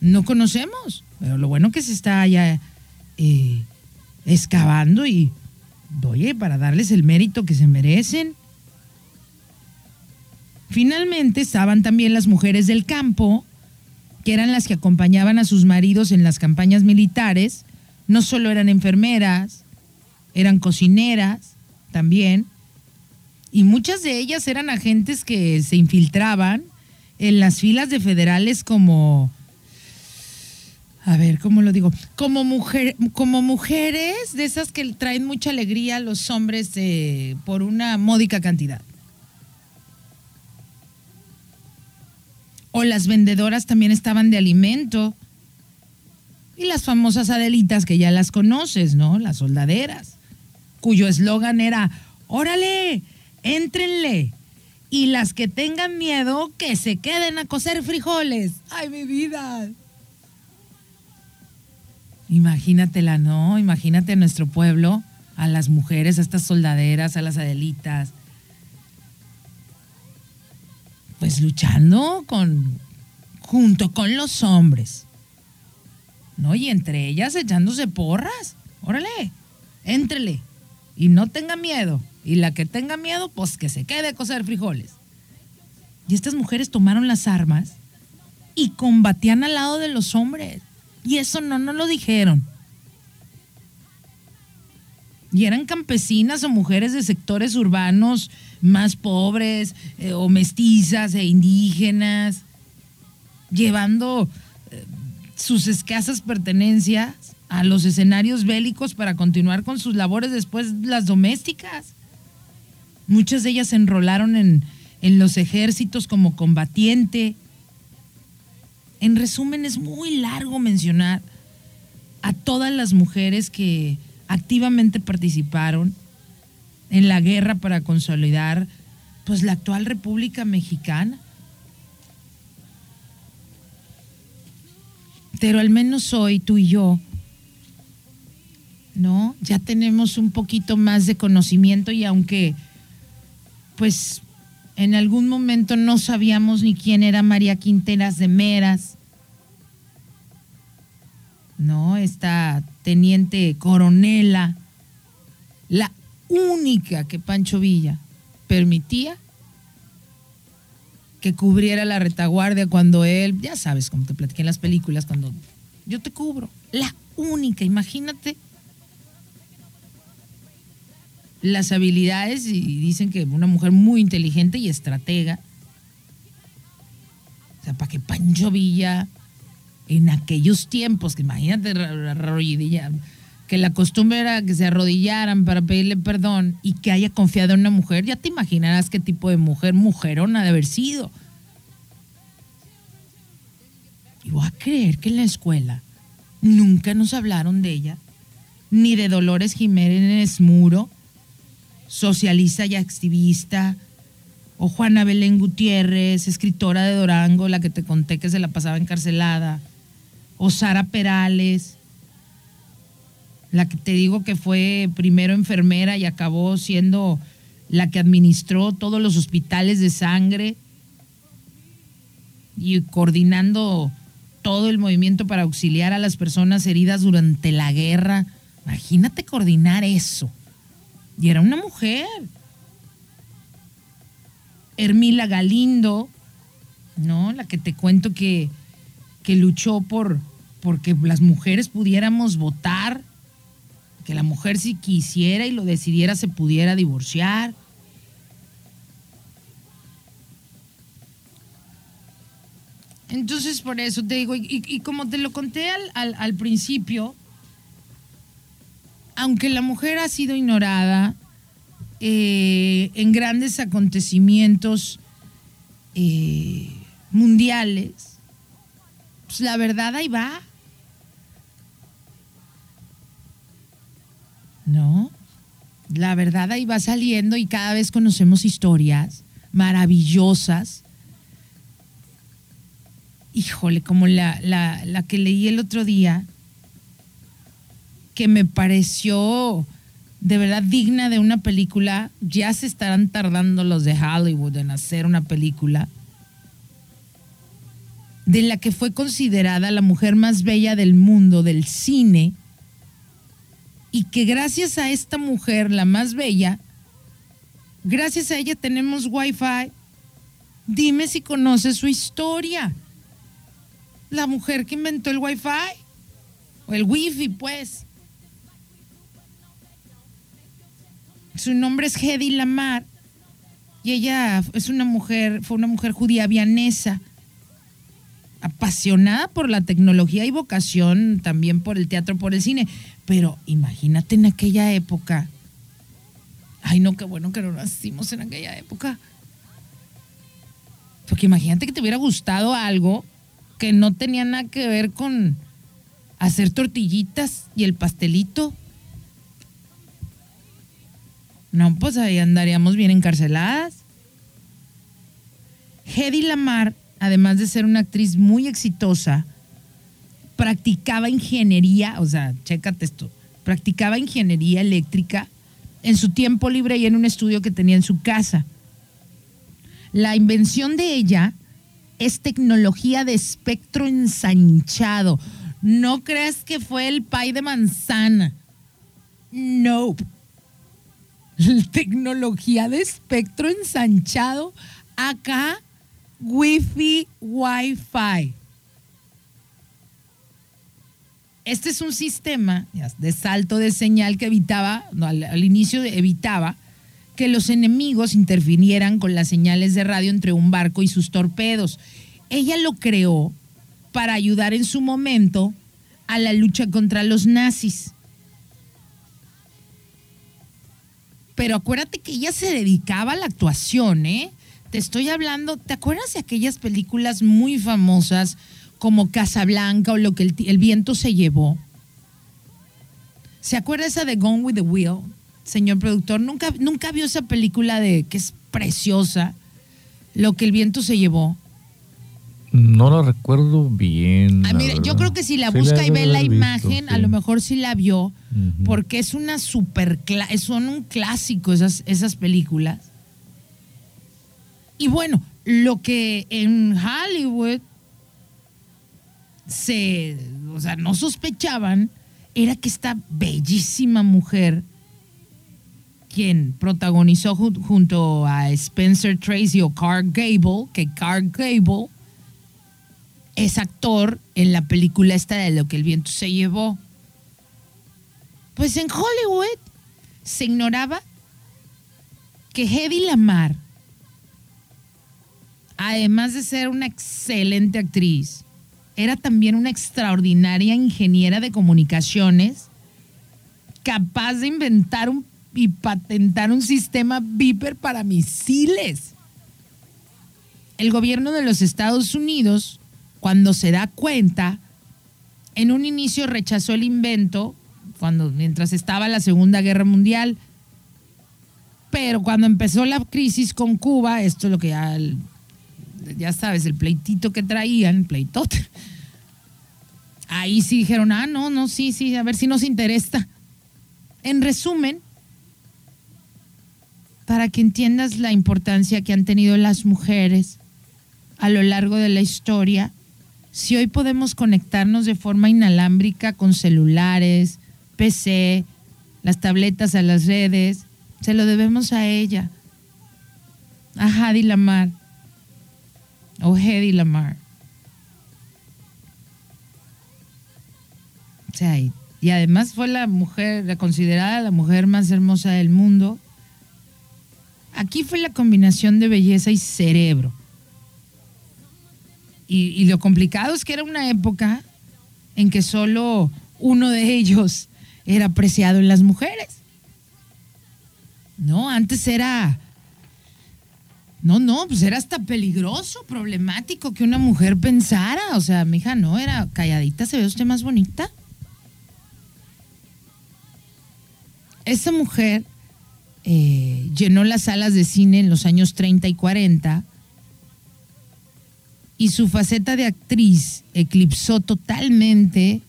no conocemos. Pero lo bueno que se está allá eh, excavando y, oye, para darles el mérito que se merecen. Finalmente estaban también las mujeres del campo, que eran las que acompañaban a sus maridos en las campañas militares. No solo eran enfermeras, eran cocineras también y muchas de ellas eran agentes que se infiltraban en las filas de federales como a ver, ¿cómo lo digo? Como mujer, como mujeres de esas que traen mucha alegría a los hombres por una módica cantidad. O las vendedoras también estaban de alimento. Y las famosas Adelitas que ya las conoces, ¿no? Las soldaderas, cuyo eslogan era, órale, éntrenle. Y las que tengan miedo, que se queden a coser frijoles. ¡Ay, mi vida! Imagínatela, ¿no? Imagínate a nuestro pueblo, a las mujeres, a estas soldaderas, a las adelitas. Pues luchando con, junto con los hombres. ¿No? Y entre ellas echándose porras. Órale, éntrele. Y no tenga miedo. Y la que tenga miedo, pues que se quede a coser frijoles. Y estas mujeres tomaron las armas y combatían al lado de los hombres. Y eso no nos lo dijeron. Y eran campesinas o mujeres de sectores urbanos más pobres eh, o mestizas e indígenas, llevando eh, sus escasas pertenencias a los escenarios bélicos para continuar con sus labores después las domésticas. Muchas de ellas se enrolaron en, los ejércitos como combatiente. En resumen, es muy largo mencionar a todas las mujeres que activamente participaron en la guerra para consolidar pues la actual República Mexicana. Pero al menos hoy tú y yo ¿no? Ya tenemos un poquito más de conocimiento y aunque pues en algún momento no sabíamos ni quién era María Quinteras de Meras. No, esta teniente coronela, la única que Pancho Villa permitía que cubriera la retaguardia cuando él, ya sabes, como te platiqué en las películas, cuando yo te cubro, la única, imagínate las habilidades y dicen que una mujer muy inteligente y estratega. O sea, para que Pancho Villa, en aquellos tiempos, que imagínate, que la costumbre era que se arrodillaran para pedirle perdón y que haya confiado en una mujer, ya te imaginarás qué tipo de mujer, mujerona de haber sido. Y voy a creer que en la escuela nunca nos hablaron de ella, ni de Dolores Jiménez Muro, socialista y activista, o Juana Belén Gutiérrez, escritora de Durango, la que te conté que se la pasaba encarcelada, o Sara Perales, la que te digo que fue primero enfermera y acabó siendo la que administró todos los hospitales de sangre y coordinando todo el movimiento para auxiliar a las personas heridas durante la guerra. Imagínate coordinar eso. Y era una mujer. Hermila Galindo, ¿no? La que te cuento que, que luchó por porque las mujeres pudiéramos votar, que la mujer si quisiera y lo decidiera se pudiera divorciar. Entonces, por eso te digo, y, como te lo conté al, principio, aunque la mujer ha sido ignorada eh, en grandes acontecimientos eh, mundiales, pues la verdad ahí va. ¿No? La verdad ahí va saliendo y cada vez conocemos historias maravillosas híjole, como la, la, que leí el otro día, que me pareció de verdad digna de una película. Ya se estarán tardando los de Hollywood en hacer una película de la que fue considerada la mujer más bella del mundo del cine y que gracias a esta mujer, la más bella, gracias a ella tenemos wifi. Dime si conoces su historia la mujer que inventó el wifi o el wifi pues. Su nombre es Hedy Lamar y ella es una mujer, fue una mujer judía vianesa, apasionada por la tecnología y vocación también por el teatro, por el cine. Pero imagínate en aquella época. Ay, no, qué bueno que no nacimos en aquella época. Porque imagínate que te hubiera gustado algo que no tenía nada que ver con hacer tortillitas y el pastelito. No, pues ahí andaríamos bien encarceladas. Hedy Lamar, además de ser una actriz muy exitosa, practicaba ingeniería, o sea, chécate esto, practicaba ingeniería eléctrica en su tiempo libre y en un estudio que tenía en su casa. La invención de ella es tecnología de espectro ensanchado. No creas que fue el pay de manzana. No. Tecnología de espectro ensanchado. Acá, Wi-Fi, Wi-Fi. Este es un sistema de salto de señal que evitaba, al inicio evitaba que los enemigos interfinieran con las señales de radio entre un barco y sus torpedos. Ella lo creó para ayudar en su momento a la lucha contra los nazis. Pero acuérdate que ella se dedicaba a la actuación, ¿eh? Te estoy hablando, ¿te acuerdas de aquellas películas muy famosas como Casablanca o lo que el, el viento se llevó? ¿Se acuerda esa de Gone with the Wheel? señor productor, nunca, nunca vio esa película de que es preciosa, Lo que el viento se llevó. No la recuerdo bien. Ah, yo creo que si la busca y ve la imagen, a lo mejor sí la vio, porque es una super, son un clásico esas, esas películas. Y bueno, lo que en Hollywood se, o sea, no sospechaban era que esta bellísima mujer quien protagonizó junto a Spencer Tracy o Carl Gable, que Carl Gable es actor en la película esta de lo que el viento se llevó. Pues en Hollywood se ignoraba que Hedy Lamar, además de ser una excelente actriz, era también una extraordinaria ingeniera de comunicaciones capaz de inventar y patentar un sistema Viper para misiles. El gobierno de los Estados Unidos, cuando se da cuenta, en un inicio rechazó el invento, cuando, mientras estaba la Segunda Guerra Mundial, pero cuando empezó la crisis con Cuba, esto es lo que ya, ya sabes, el pleitito que traían, pleitote, ahí sí dijeron, ah, no, no, sí, sí, a ver si nos interesa. En resumen, para que entiendas la importancia que han tenido las mujeres a lo largo de la historia, si hoy podemos conectarnos de forma inalámbrica con celulares, PC, las tabletas a las redes, se lo debemos a ella, a Hadi Lamar o Hedy Lamar. Y, y además fue la mujer, considerada la mujer más hermosa del mundo. Aquí fue la combinación de belleza y cerebro. Y, lo complicado es que era una época en que solo uno de ellos era apreciado en las mujeres. No, antes era... No, no, pues era hasta peligroso, problemático que una mujer pensara. O sea, mi hija no, era calladita, se ve usted más bonita. Esa mujer eh, llenó las salas de cine en los años 30 y 40 y su faceta de actriz eclipsó totalmente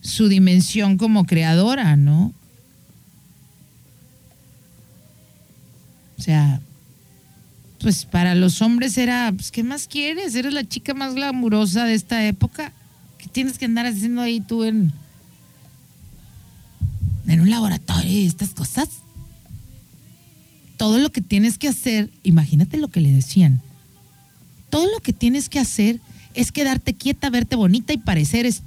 su dimensión como creadora, ¿no? O sea, pues para los hombres era, pues, ¿qué más quieres? Eres la chica más glamurosa de esta época. ¿Qué tienes que andar haciendo ahí tú en, en un laboratorio y estas cosas? Todo lo que tienes que hacer, imagínate lo que le decían todo lo que tienes que hacer es quedarte quieta, verte bonita y parecer es,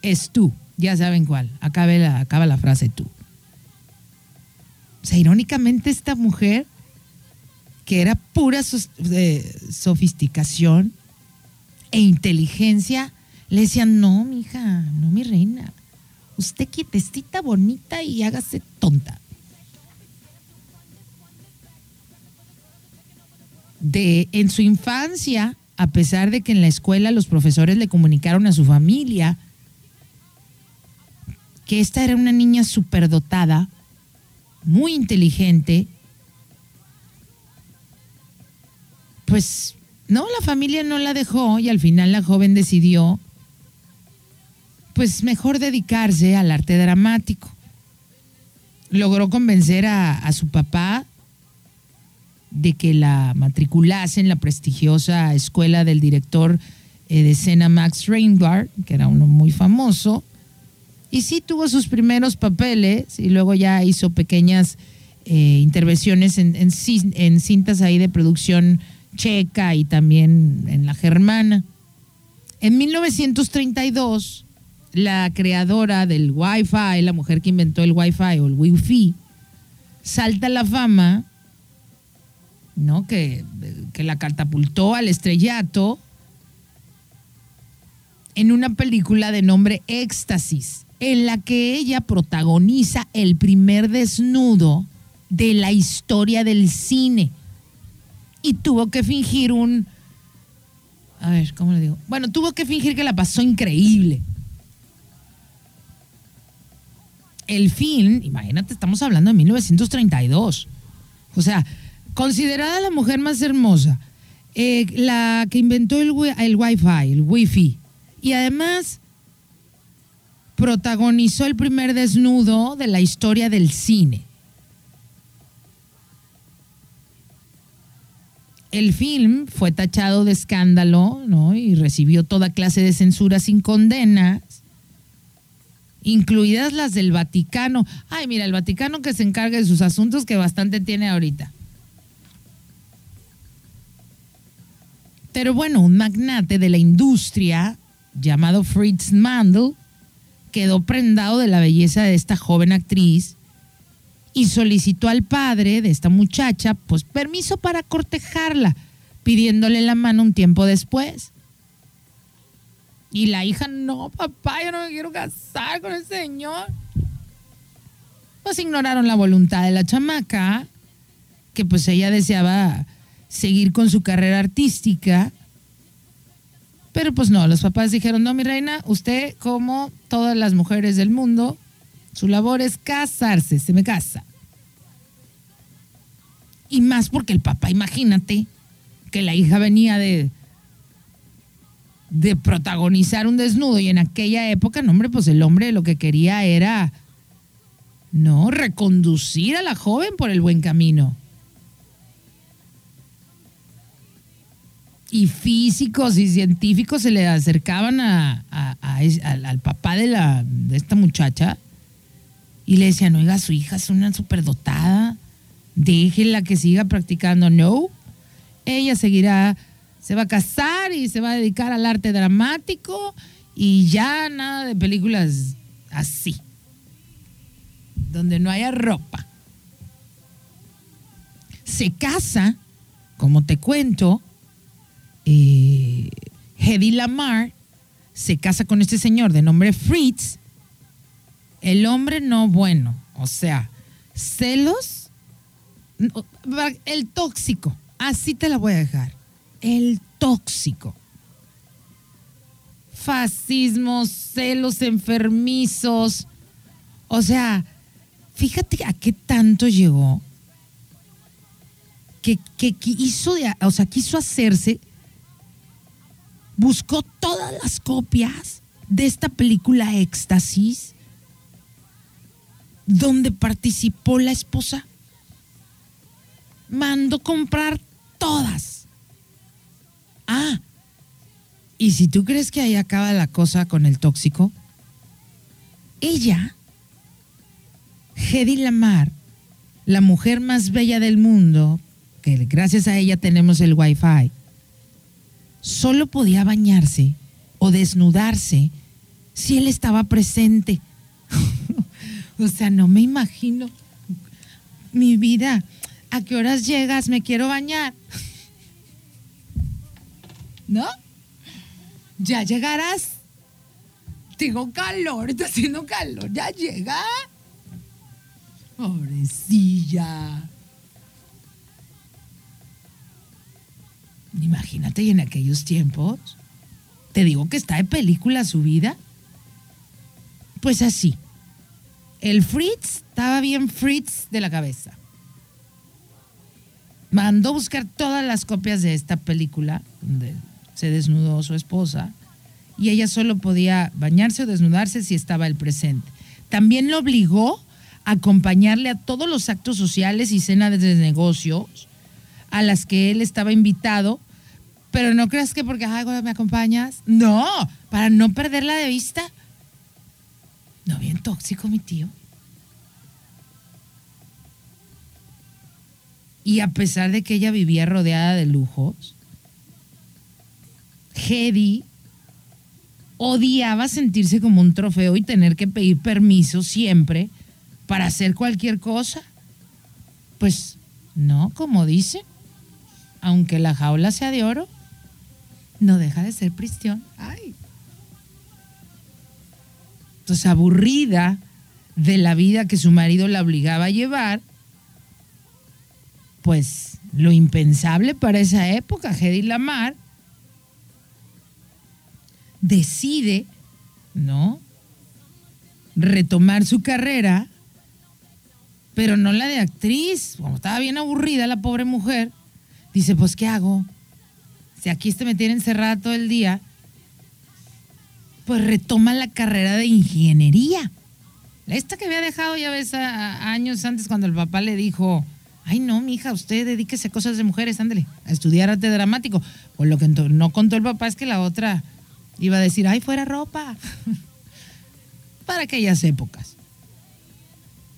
es tú. Ya saben cuál. Acaba la, acaba la frase tú. O sea, irónicamente esta mujer, que era pura sofisticación e inteligencia, le decían, no, mi hija, no, mi reina. Usted quietecita, bonita y hágase tonta. de en su infancia, a pesar de que en la escuela los profesores le comunicaron a su familia que esta era una niña superdotada, muy inteligente, pues no, la familia no la dejó y al final la joven decidió pues mejor dedicarse al arte dramático. Logró convencer a, su papá de que la matriculase en la prestigiosa escuela del director eh, de escena Max Reinhardt, que era uno muy famoso, y sí tuvo sus primeros papeles y luego ya hizo pequeñas eh, intervenciones en, en, cintas ahí de producción checa y también en la germana. En 1932, la creadora del Wi-Fi, la mujer que inventó el Wi-Fi o el Wi-Fi, salta a la fama ¿no? Que, que la catapultó al estrellato en una película de nombre Éxtasis, en la que ella protagoniza el primer desnudo de la historia del cine. Y tuvo que fingir un... A ver, ¿cómo le digo? Bueno, tuvo que fingir que la pasó increíble. El film, imagínate, estamos hablando de 1932. O sea, considerada la mujer más hermosa, eh, la que inventó el, el Wi-Fi, el Wi-Fi, y además protagonizó el primer desnudo de la historia del cine. El film fue tachado de escándalo ¿no? y recibió toda clase de censura sin condenas, incluidas las del Vaticano. Ay, mira, el Vaticano que se encarga de sus asuntos que bastante tiene ahorita. Pero bueno, un magnate de la industria llamado Fritz Mandel quedó prendado de la belleza de esta joven actriz y solicitó al padre de esta muchacha pues permiso para cortejarla, pidiéndole la mano un tiempo después. Y la hija, no, papá, yo no me quiero casar con ese señor. Pues ignoraron la voluntad de la chamaca, que pues ella deseaba seguir con su carrera artística. Pero pues no, los papás dijeron, no, mi reina, usted como todas las mujeres del mundo, su labor es casarse, se me casa. Y más porque el papá, imagínate, que la hija venía de, de protagonizar un desnudo y en aquella época, no hombre, pues el hombre lo que quería era, no, reconducir a la joven por el buen camino. y físicos y científicos se le acercaban a, al, papá de, la, de esta muchacha y le decían, oiga, su hija es una superdotada, déjela que siga practicando. No, ella seguirá, se va a casar y se va a dedicar al arte dramático y ya nada de películas así, donde no haya ropa. Se casa, como te cuento, eh, Hedy Lamar se casa con este señor de nombre Fritz. El hombre no bueno, o sea, celos, el tóxico, así te la voy a dejar. El tóxico. Fascismos, celos enfermizos. O sea, fíjate a qué tanto llegó que, que, o sea, quiso hacerse buscó todas las copias de esta película Éxtasis, donde participó la esposa. Mandó comprar todas. Ah, y si tú crees que ahí acaba la cosa con el tóxico, ella, Hedy Lamar, la mujer más bella del mundo, que gracias a ella tenemos el wifi, solo podía bañarse o desnudarse si él estaba presente. O sea, no me imagino mi vida. ¿A qué horas llegas? Me quiero bañar. ¿No? Ya llegarás. Tengo calor, está haciendo calor. Ya llega. Pobrecilla. Imagínate, y en aquellos tiempos, te digo que está de película su vida. Pues así, el Fritz estaba bien Fritz de la cabeza. Mandó buscar todas las copias de esta película, donde se desnudó su esposa, y ella solo podía bañarse o desnudarse si estaba el presente. También lo obligó a acompañarle a todos los actos sociales y cenas de negocios a las que él estaba invitado, pero no creas que porque Ay, me acompañas. No, para no perderla de vista. No, bien tóxico mi tío. Y a pesar de que ella vivía rodeada de lujos, Hedy odiaba sentirse como un trofeo y tener que pedir permiso siempre para hacer cualquier cosa. Pues no, como dice, aunque la jaula sea de oro, no deja de ser prisión. Ay. Entonces, aburrida de la vida que su marido la obligaba a llevar, pues lo impensable para esa época, Hedy Lamar decide, ¿no? Retomar su carrera, pero no la de actriz. Como estaba bien aburrida la pobre mujer, Dice, pues, ¿qué hago? Si aquí este me tiene encerrada todo el día, pues retoma la carrera de ingeniería. Esta que había dejado ya ves años antes cuando el papá le dijo, ay no, mi hija, usted dedíquese a cosas de mujeres, ándale, a estudiar arte dramático. Pues lo que no contó el papá es que la otra iba a decir, ay, fuera ropa. Para aquellas épocas.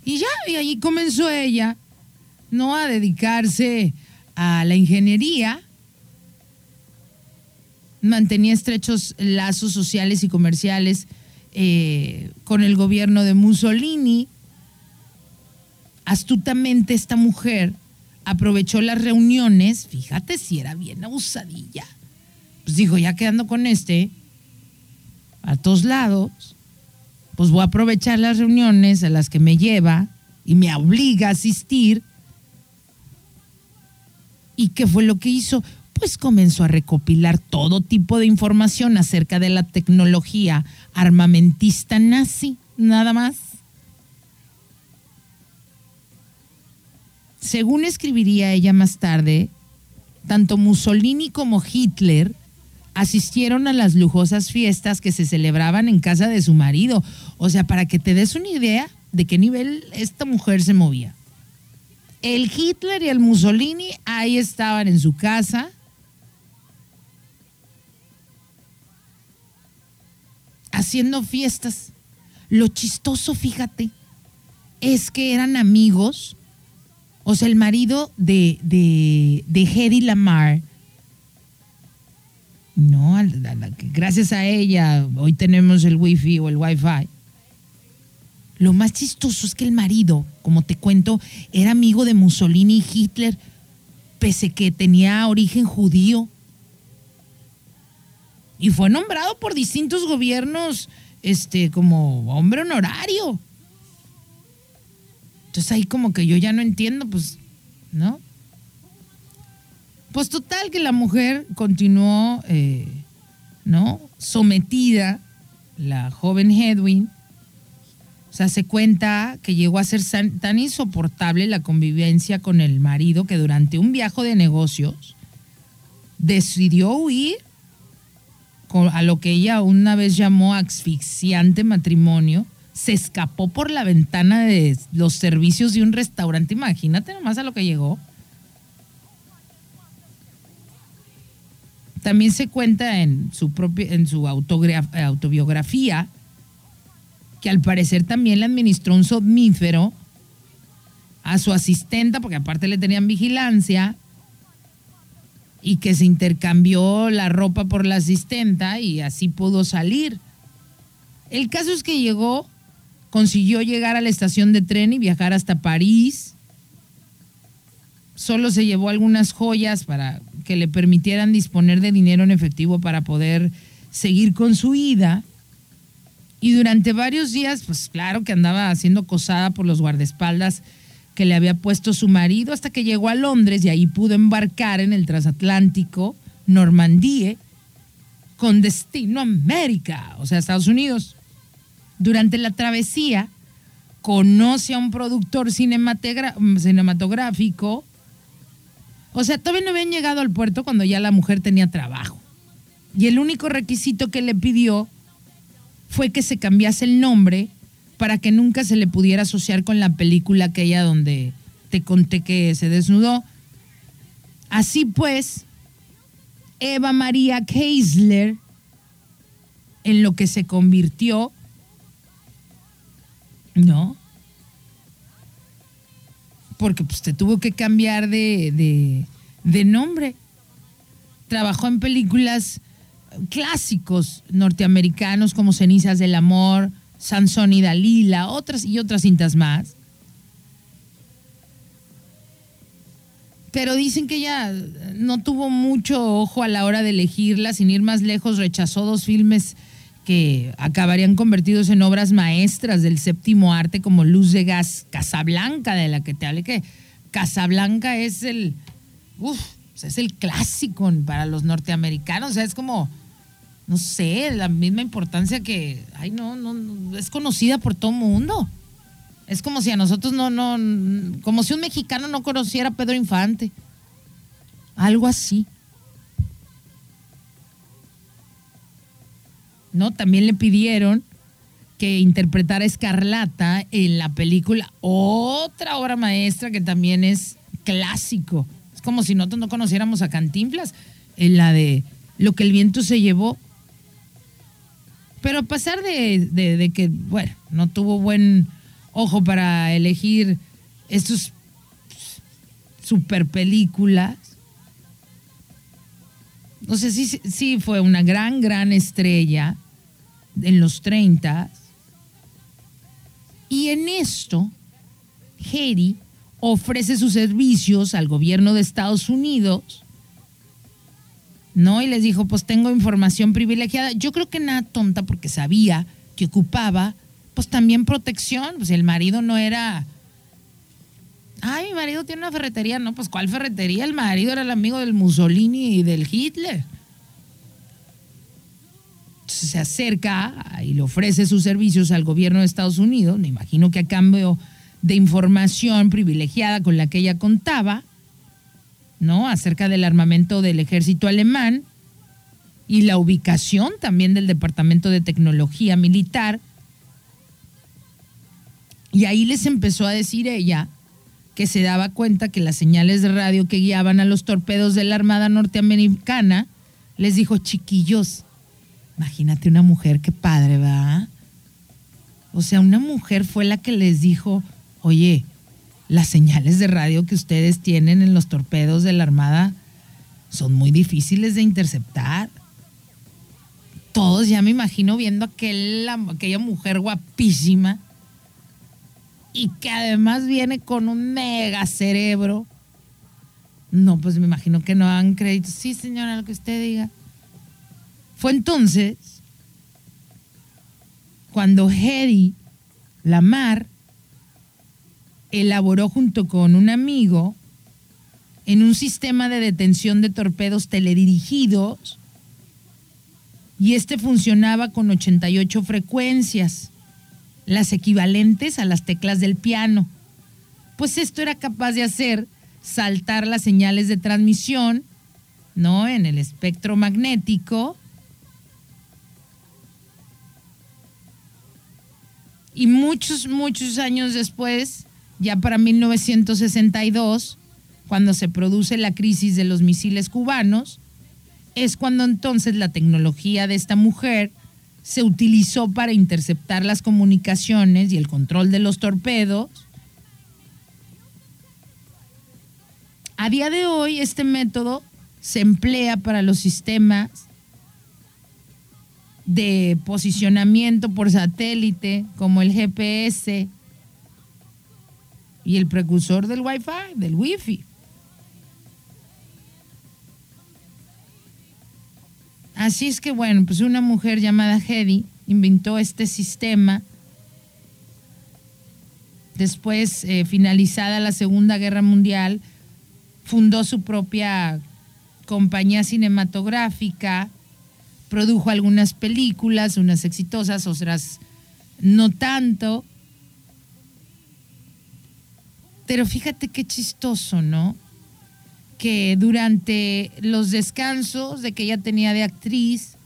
Y ya, y ahí comenzó ella, no a dedicarse a la ingeniería, mantenía estrechos lazos sociales y comerciales eh, con el gobierno de Mussolini. Astutamente esta mujer aprovechó las reuniones, fíjate si era bien abusadilla, pues dijo, ya quedando con este, a todos lados, pues voy a aprovechar las reuniones a las que me lleva y me obliga a asistir ¿Y qué fue lo que hizo? Pues comenzó a recopilar todo tipo de información acerca de la tecnología armamentista nazi, nada más. Según escribiría ella más tarde, tanto Mussolini como Hitler asistieron a las lujosas fiestas que se celebraban en casa de su marido. O sea, para que te des una idea de qué nivel esta mujer se movía el Hitler y el Mussolini ahí estaban en su casa haciendo fiestas. Lo chistoso, fíjate, es que eran amigos. O sea, el marido de, de, de Hedy Lamar, no, gracias a ella hoy tenemos el wifi o el wifi. Lo más chistoso es que el marido, como te cuento, era amigo de Mussolini y Hitler, pese que tenía origen judío. Y fue nombrado por distintos gobiernos este, como hombre honorario. Entonces ahí como que yo ya no entiendo, pues, ¿no? Pues total que la mujer continuó, eh, ¿no? Sometida, la joven Hedwin. O sea, se cuenta que llegó a ser tan insoportable la convivencia con el marido que durante un viaje de negocios decidió huir a lo que ella una vez llamó asfixiante matrimonio. Se escapó por la ventana de los servicios de un restaurante. Imagínate nomás a lo que llegó. También se cuenta en su, propia, en su autobiografía que al parecer también le administró un somnífero a su asistenta, porque aparte le tenían vigilancia, y que se intercambió la ropa por la asistenta y así pudo salir. El caso es que llegó, consiguió llegar a la estación de tren y viajar hasta París. Solo se llevó algunas joyas para que le permitieran disponer de dinero en efectivo para poder seguir con su ida. Y durante varios días, pues claro que andaba siendo acosada por los guardaespaldas que le había puesto su marido hasta que llegó a Londres y ahí pudo embarcar en el transatlántico Normandie con destino a América, o sea, Estados Unidos. Durante la travesía conoce a un productor cinematográfico o sea, todavía no habían llegado al puerto cuando ya la mujer tenía trabajo. Y el único requisito que le pidió fue que se cambiase el nombre para que nunca se le pudiera asociar con la película aquella donde te conté que se desnudó. Así pues, Eva María Keisler, en lo que se convirtió, ¿no? porque pues te tuvo que cambiar de, nombre. Trabajó en películas clásicos norteamericanos como Cenizas del Amor, Sansón y Dalila, otras y otras cintas más. Pero dicen que ella no tuvo mucho ojo a la hora de elegirla, sin ir más lejos, rechazó dos filmes que acabarían convertidos en obras maestras del séptimo arte como Luz de Gas, Casablanca, de la que te hablé, que Casablanca es el, es el clásico para los norteamericanos, o sea, es como, no sé, la misma importancia que, ay, no, no, es conocida por todo el mundo. Es como si a nosotros no, no, como si un mexicano no conociera a Pedro Infante. Algo así. ¿no? También le pidieron que interpretara Escarlata en la película, otra obra maestra que también es clásico. Es como si nosotros no conociéramos a Cantinflas, en la de Lo que el viento se llevó. Pero a pesar de, de que, bueno, no tuvo buen ojo para elegir estos super películas, no sé, sí, sí fue una gran, gran estrella en los 30. Y en esto, Hedy ofrece sus servicios al gobierno de Estados Unidos, ¿no? Y les dijo, pues tengo información privilegiada. Yo creo que nada tonta porque sabía que ocupaba, pues también protección, pues el marido no era... Ay, mi marido tiene una ferretería. No, pues ¿cuál ferretería? El marido era el amigo del Mussolini y del Hitler se acerca y le ofrece sus servicios al gobierno de Estados Unidos, me imagino que a cambio de información privilegiada con la que ella contaba, ¿no? Acerca del armamento del ejército alemán y la ubicación también del Departamento de Tecnología Militar. Y ahí les empezó a decir ella que se daba cuenta que las señales de radio que guiaban a los torpedos de la Armada norteamericana les dijo, chiquillos, Imagínate una mujer, qué padre, ¿va? O sea, una mujer fue la que les dijo, oye, las señales de radio que ustedes tienen en los torpedos de la Armada son muy difíciles de interceptar. Todos ya me imagino viendo aquel, aquella mujer guapísima y que además viene con un mega cerebro. No, pues me imagino que no dan crédito. Sí, señora, lo que usted diga. Fue entonces cuando Hedy Lamar elaboró junto con un amigo en un sistema de detención de torpedos teledirigidos y este funcionaba con 88 frecuencias, las equivalentes a las teclas del piano. Pues esto era capaz de hacer saltar las señales de transmisión, ¿no? En el espectro magnético. Y muchos, muchos años después, ya para 1962, cuando se produce la crisis de los misiles cubanos, es cuando entonces la tecnología de esta mujer se utilizó para interceptar las comunicaciones y el control de los torpedos. A día de hoy este método se emplea para los sistemas de posicionamiento por satélite como el GPS y el precursor del Wi-Fi, del Wi-Fi. Así es que bueno, pues una mujer llamada Hedy inventó este sistema. Después, eh, finalizada la Segunda Guerra Mundial, fundó su propia compañía cinematográfica, produjo algunas películas, unas exitosas, otras no tanto. Pero fíjate qué chistoso, ¿no? que durante los descansos de que ella tenía de actriz,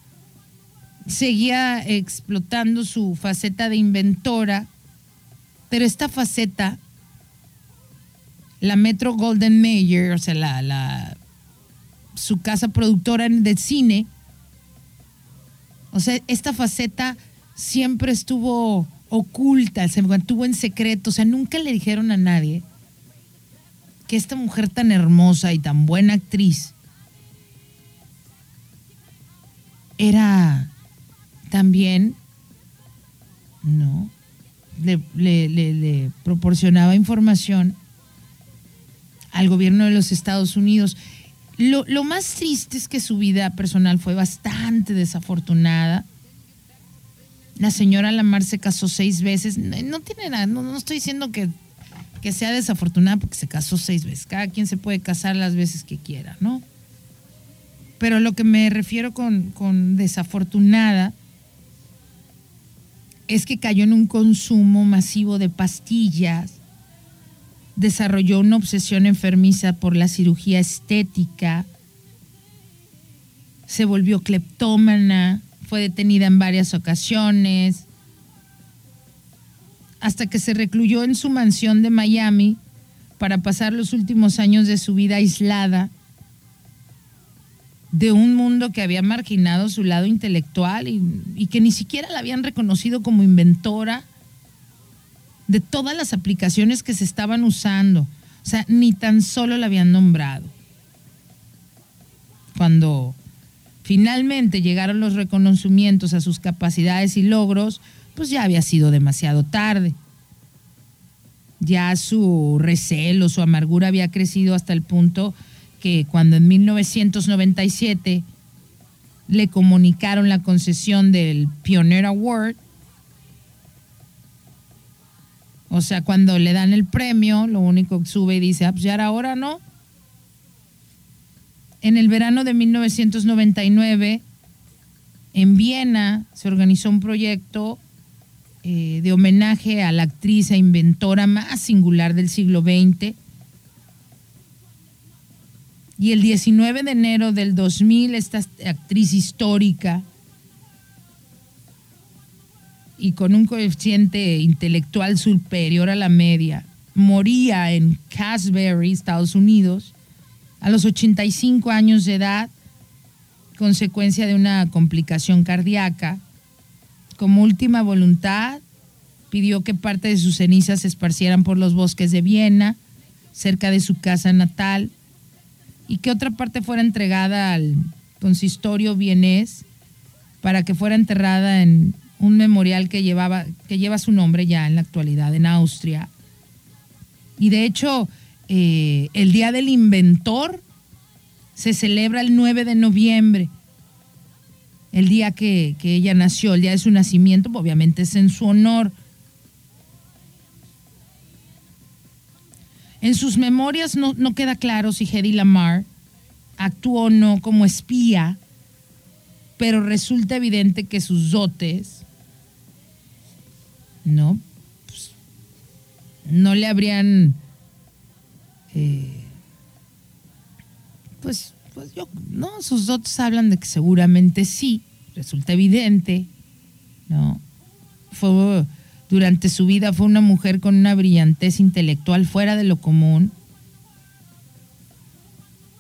seguía explotando su faceta de inventora, pero esta faceta, la Metro Golden Mayer, o sea, la, su casa productora de cine, o sea, esta faceta siempre estuvo oculta, se mantuvo en secreto, o sea, nunca le dijeron a nadie que esta mujer tan hermosa y tan buena actriz era también, ¿no? Le, proporcionaba información al gobierno de los Estados Unidos. Lo, más triste es que su vida personal fue bastante desafortunada. La señora Lamar se casó seis veces. No tiene nada, no estoy diciendo que que sea desafortunada porque se casó seis veces. Cada quien se puede casar las veces que quiera, ¿no? Pero lo que me refiero con, con desafortunada es que cayó en un consumo masivo de pastillas, desarrolló una obsesión enfermiza por la cirugía estética, se volvió cleptómana, fue detenida en varias ocasiones, hasta que se recluyó en su mansión de Miami para pasar los últimos años de su vida aislada de un mundo que había marginado su lado intelectual y, que ni siquiera la habían reconocido como inventora de todas las aplicaciones que se estaban usando. O sea, ni tan solo la habían nombrado. Cuando finalmente llegaron los reconocimientos a sus capacidades y logros, pues ya había sido demasiado tarde. Ya su recelo, su amargura había crecido hasta el punto que cuando en 1997 le comunicaron la concesión del Pioneer Award, o sea, cuando le dan el premio, lo único que sube y dice, ah, pues ya era ¿no? En el verano de 1999, en Viena, se organizó un proyecto eh, de homenaje a la actriz e inventora más singular del siglo XX. Y el 19 de enero del 2000, esta actriz histórica y con un coeficiente intelectual superior a la media, moría en Casbury, Estados Unidos, a los 85 años de edad, consecuencia de una complicación cardíaca. Como última voluntad, pidió que parte de sus cenizas se esparcieran por los bosques de Viena, cerca de su casa natal, y que otra parte fuera entregada al consistorio vienés para que fuera enterrada en un memorial que, llevaba, que lleva su nombre ya en la actualidad en Austria. Y de hecho, eh, el Día del Inventor se celebra el 9 de noviembre, el día que, que ella nació, el día de su nacimiento, obviamente es en su honor. En sus memorias no, queda claro si Hedy Lamar actuó o no como espía, pero resulta evidente que sus dotes no, pues, no le habrían, eh, pues, pues yo, no, sus dotes hablan de que seguramente sí, resulta evidente, ¿no? Fue durante su vida fue una mujer con una brillantez intelectual fuera de lo común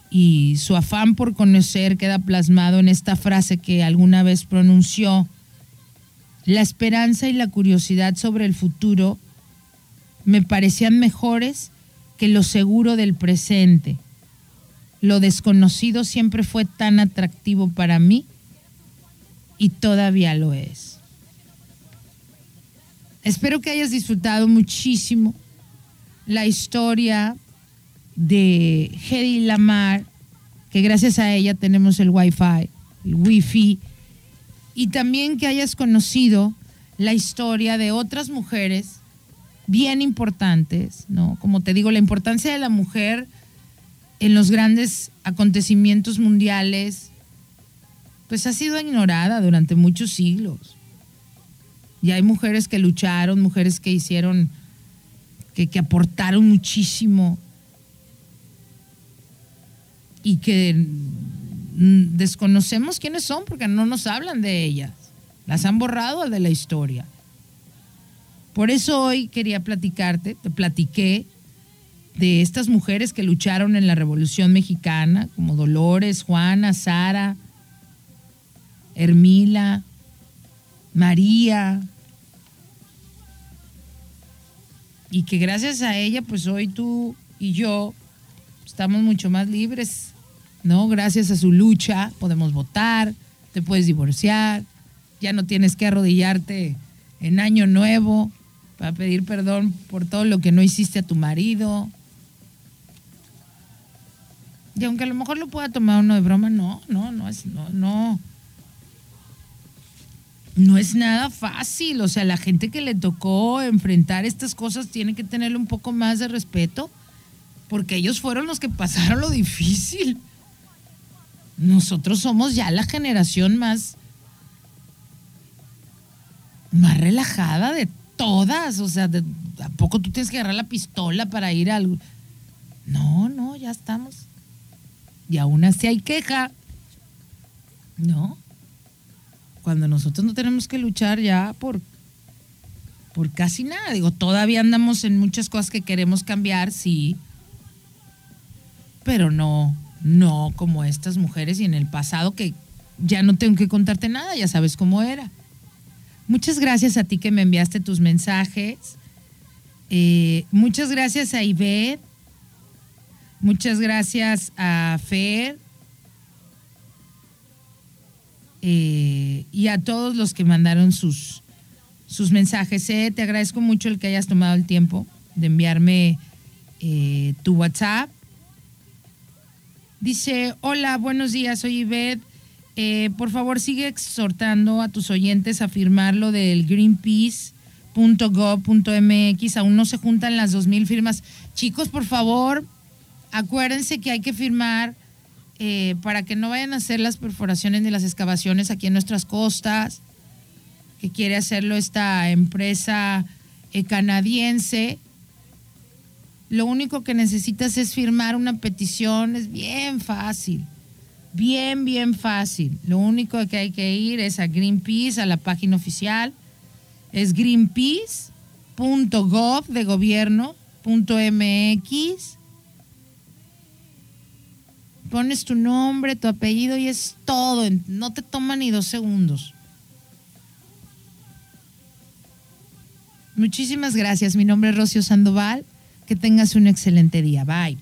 y su afán por conocer queda plasmado en esta frase que alguna vez pronunció. La esperanza y la curiosidad sobre el futuro me parecían mejores que lo seguro del presente. Lo desconocido siempre fue tan atractivo para mí y todavía lo es. Espero que hayas disfrutado muchísimo la historia de Hedy Lamar, que gracias a ella tenemos el Wi-Fi, el Wi-Fi, y también que hayas conocido la historia de otras mujeres bien importantes, ¿no? Como te digo, la importancia de la mujer en los grandes acontecimientos mundiales, pues ha sido ignorada durante muchos siglos. Y hay mujeres que lucharon, mujeres que hicieron, que, aportaron muchísimo y que desconocemos quiénes son porque no nos hablan de ellas. Las han borrado de la historia. Por eso hoy quería platicarte, te platiqué de estas mujeres que lucharon en la Revolución Mexicana, como Dolores, Juana, Sara, Hermila, María, y que gracias a ella, pues hoy tú y yo estamos mucho más libres, ¿no? Gracias a su lucha podemos votar, te puedes divorciar, ya no tienes que arrodillarte en año nuevo para pedir perdón por todo lo que no hiciste a tu marido. Y aunque a lo mejor lo pueda tomar uno de broma, no, no, no es, no, no no es nada fácil. O sea, la gente que le tocó enfrentar estas cosas tiene que tenerle un poco más de respeto, porque ellos fueron los que pasaron lo difícil. Nosotros somos ya la generación más, más relajada de todas. O sea, ¿a poco tú tienes que agarrar la pistola para ir al... No, no, ya estamos. Y aún así hay queja. No cuando nosotros no tenemos que luchar ya por, por casi nada. Digo, todavía andamos en muchas cosas que queremos cambiar, sí, pero no, no como estas mujeres y en el pasado que ya no tengo que contarte nada, ya sabes cómo era. Muchas gracias a ti que me enviaste tus mensajes. Eh, muchas gracias a Ivette. Muchas gracias a Fer. Eh, y a todos los que mandaron sus, sus mensajes. Eh, te agradezco mucho el que hayas tomado el tiempo de enviarme eh, tu WhatsApp. Dice, hola, buenos días, soy Ivette. por favor, sigue exhortando a tus oyentes a firmar lo del greenpeace.gov.mx. Aún no se juntan las 2.000 firmas. Chicos, por favor, acuérdense que hay que firmar eh, para que no vayan a hacer las perforaciones ni las excavaciones aquí en nuestras costas, que quiere hacerlo esta empresa eh, canadiense. Lo único que necesitas es firmar una petición, es bien fácil, bien, bien fácil. Lo único que hay que ir es a Greenpeace, a la página oficial, es greenpeace.gov de gobierno.mx Pones tu nombre, tu apellido y es todo. No te toma ni dos segundos. Muchísimas gracias. Mi nombre es Rocío Sandoval. Que tengas un excelente día. Bye.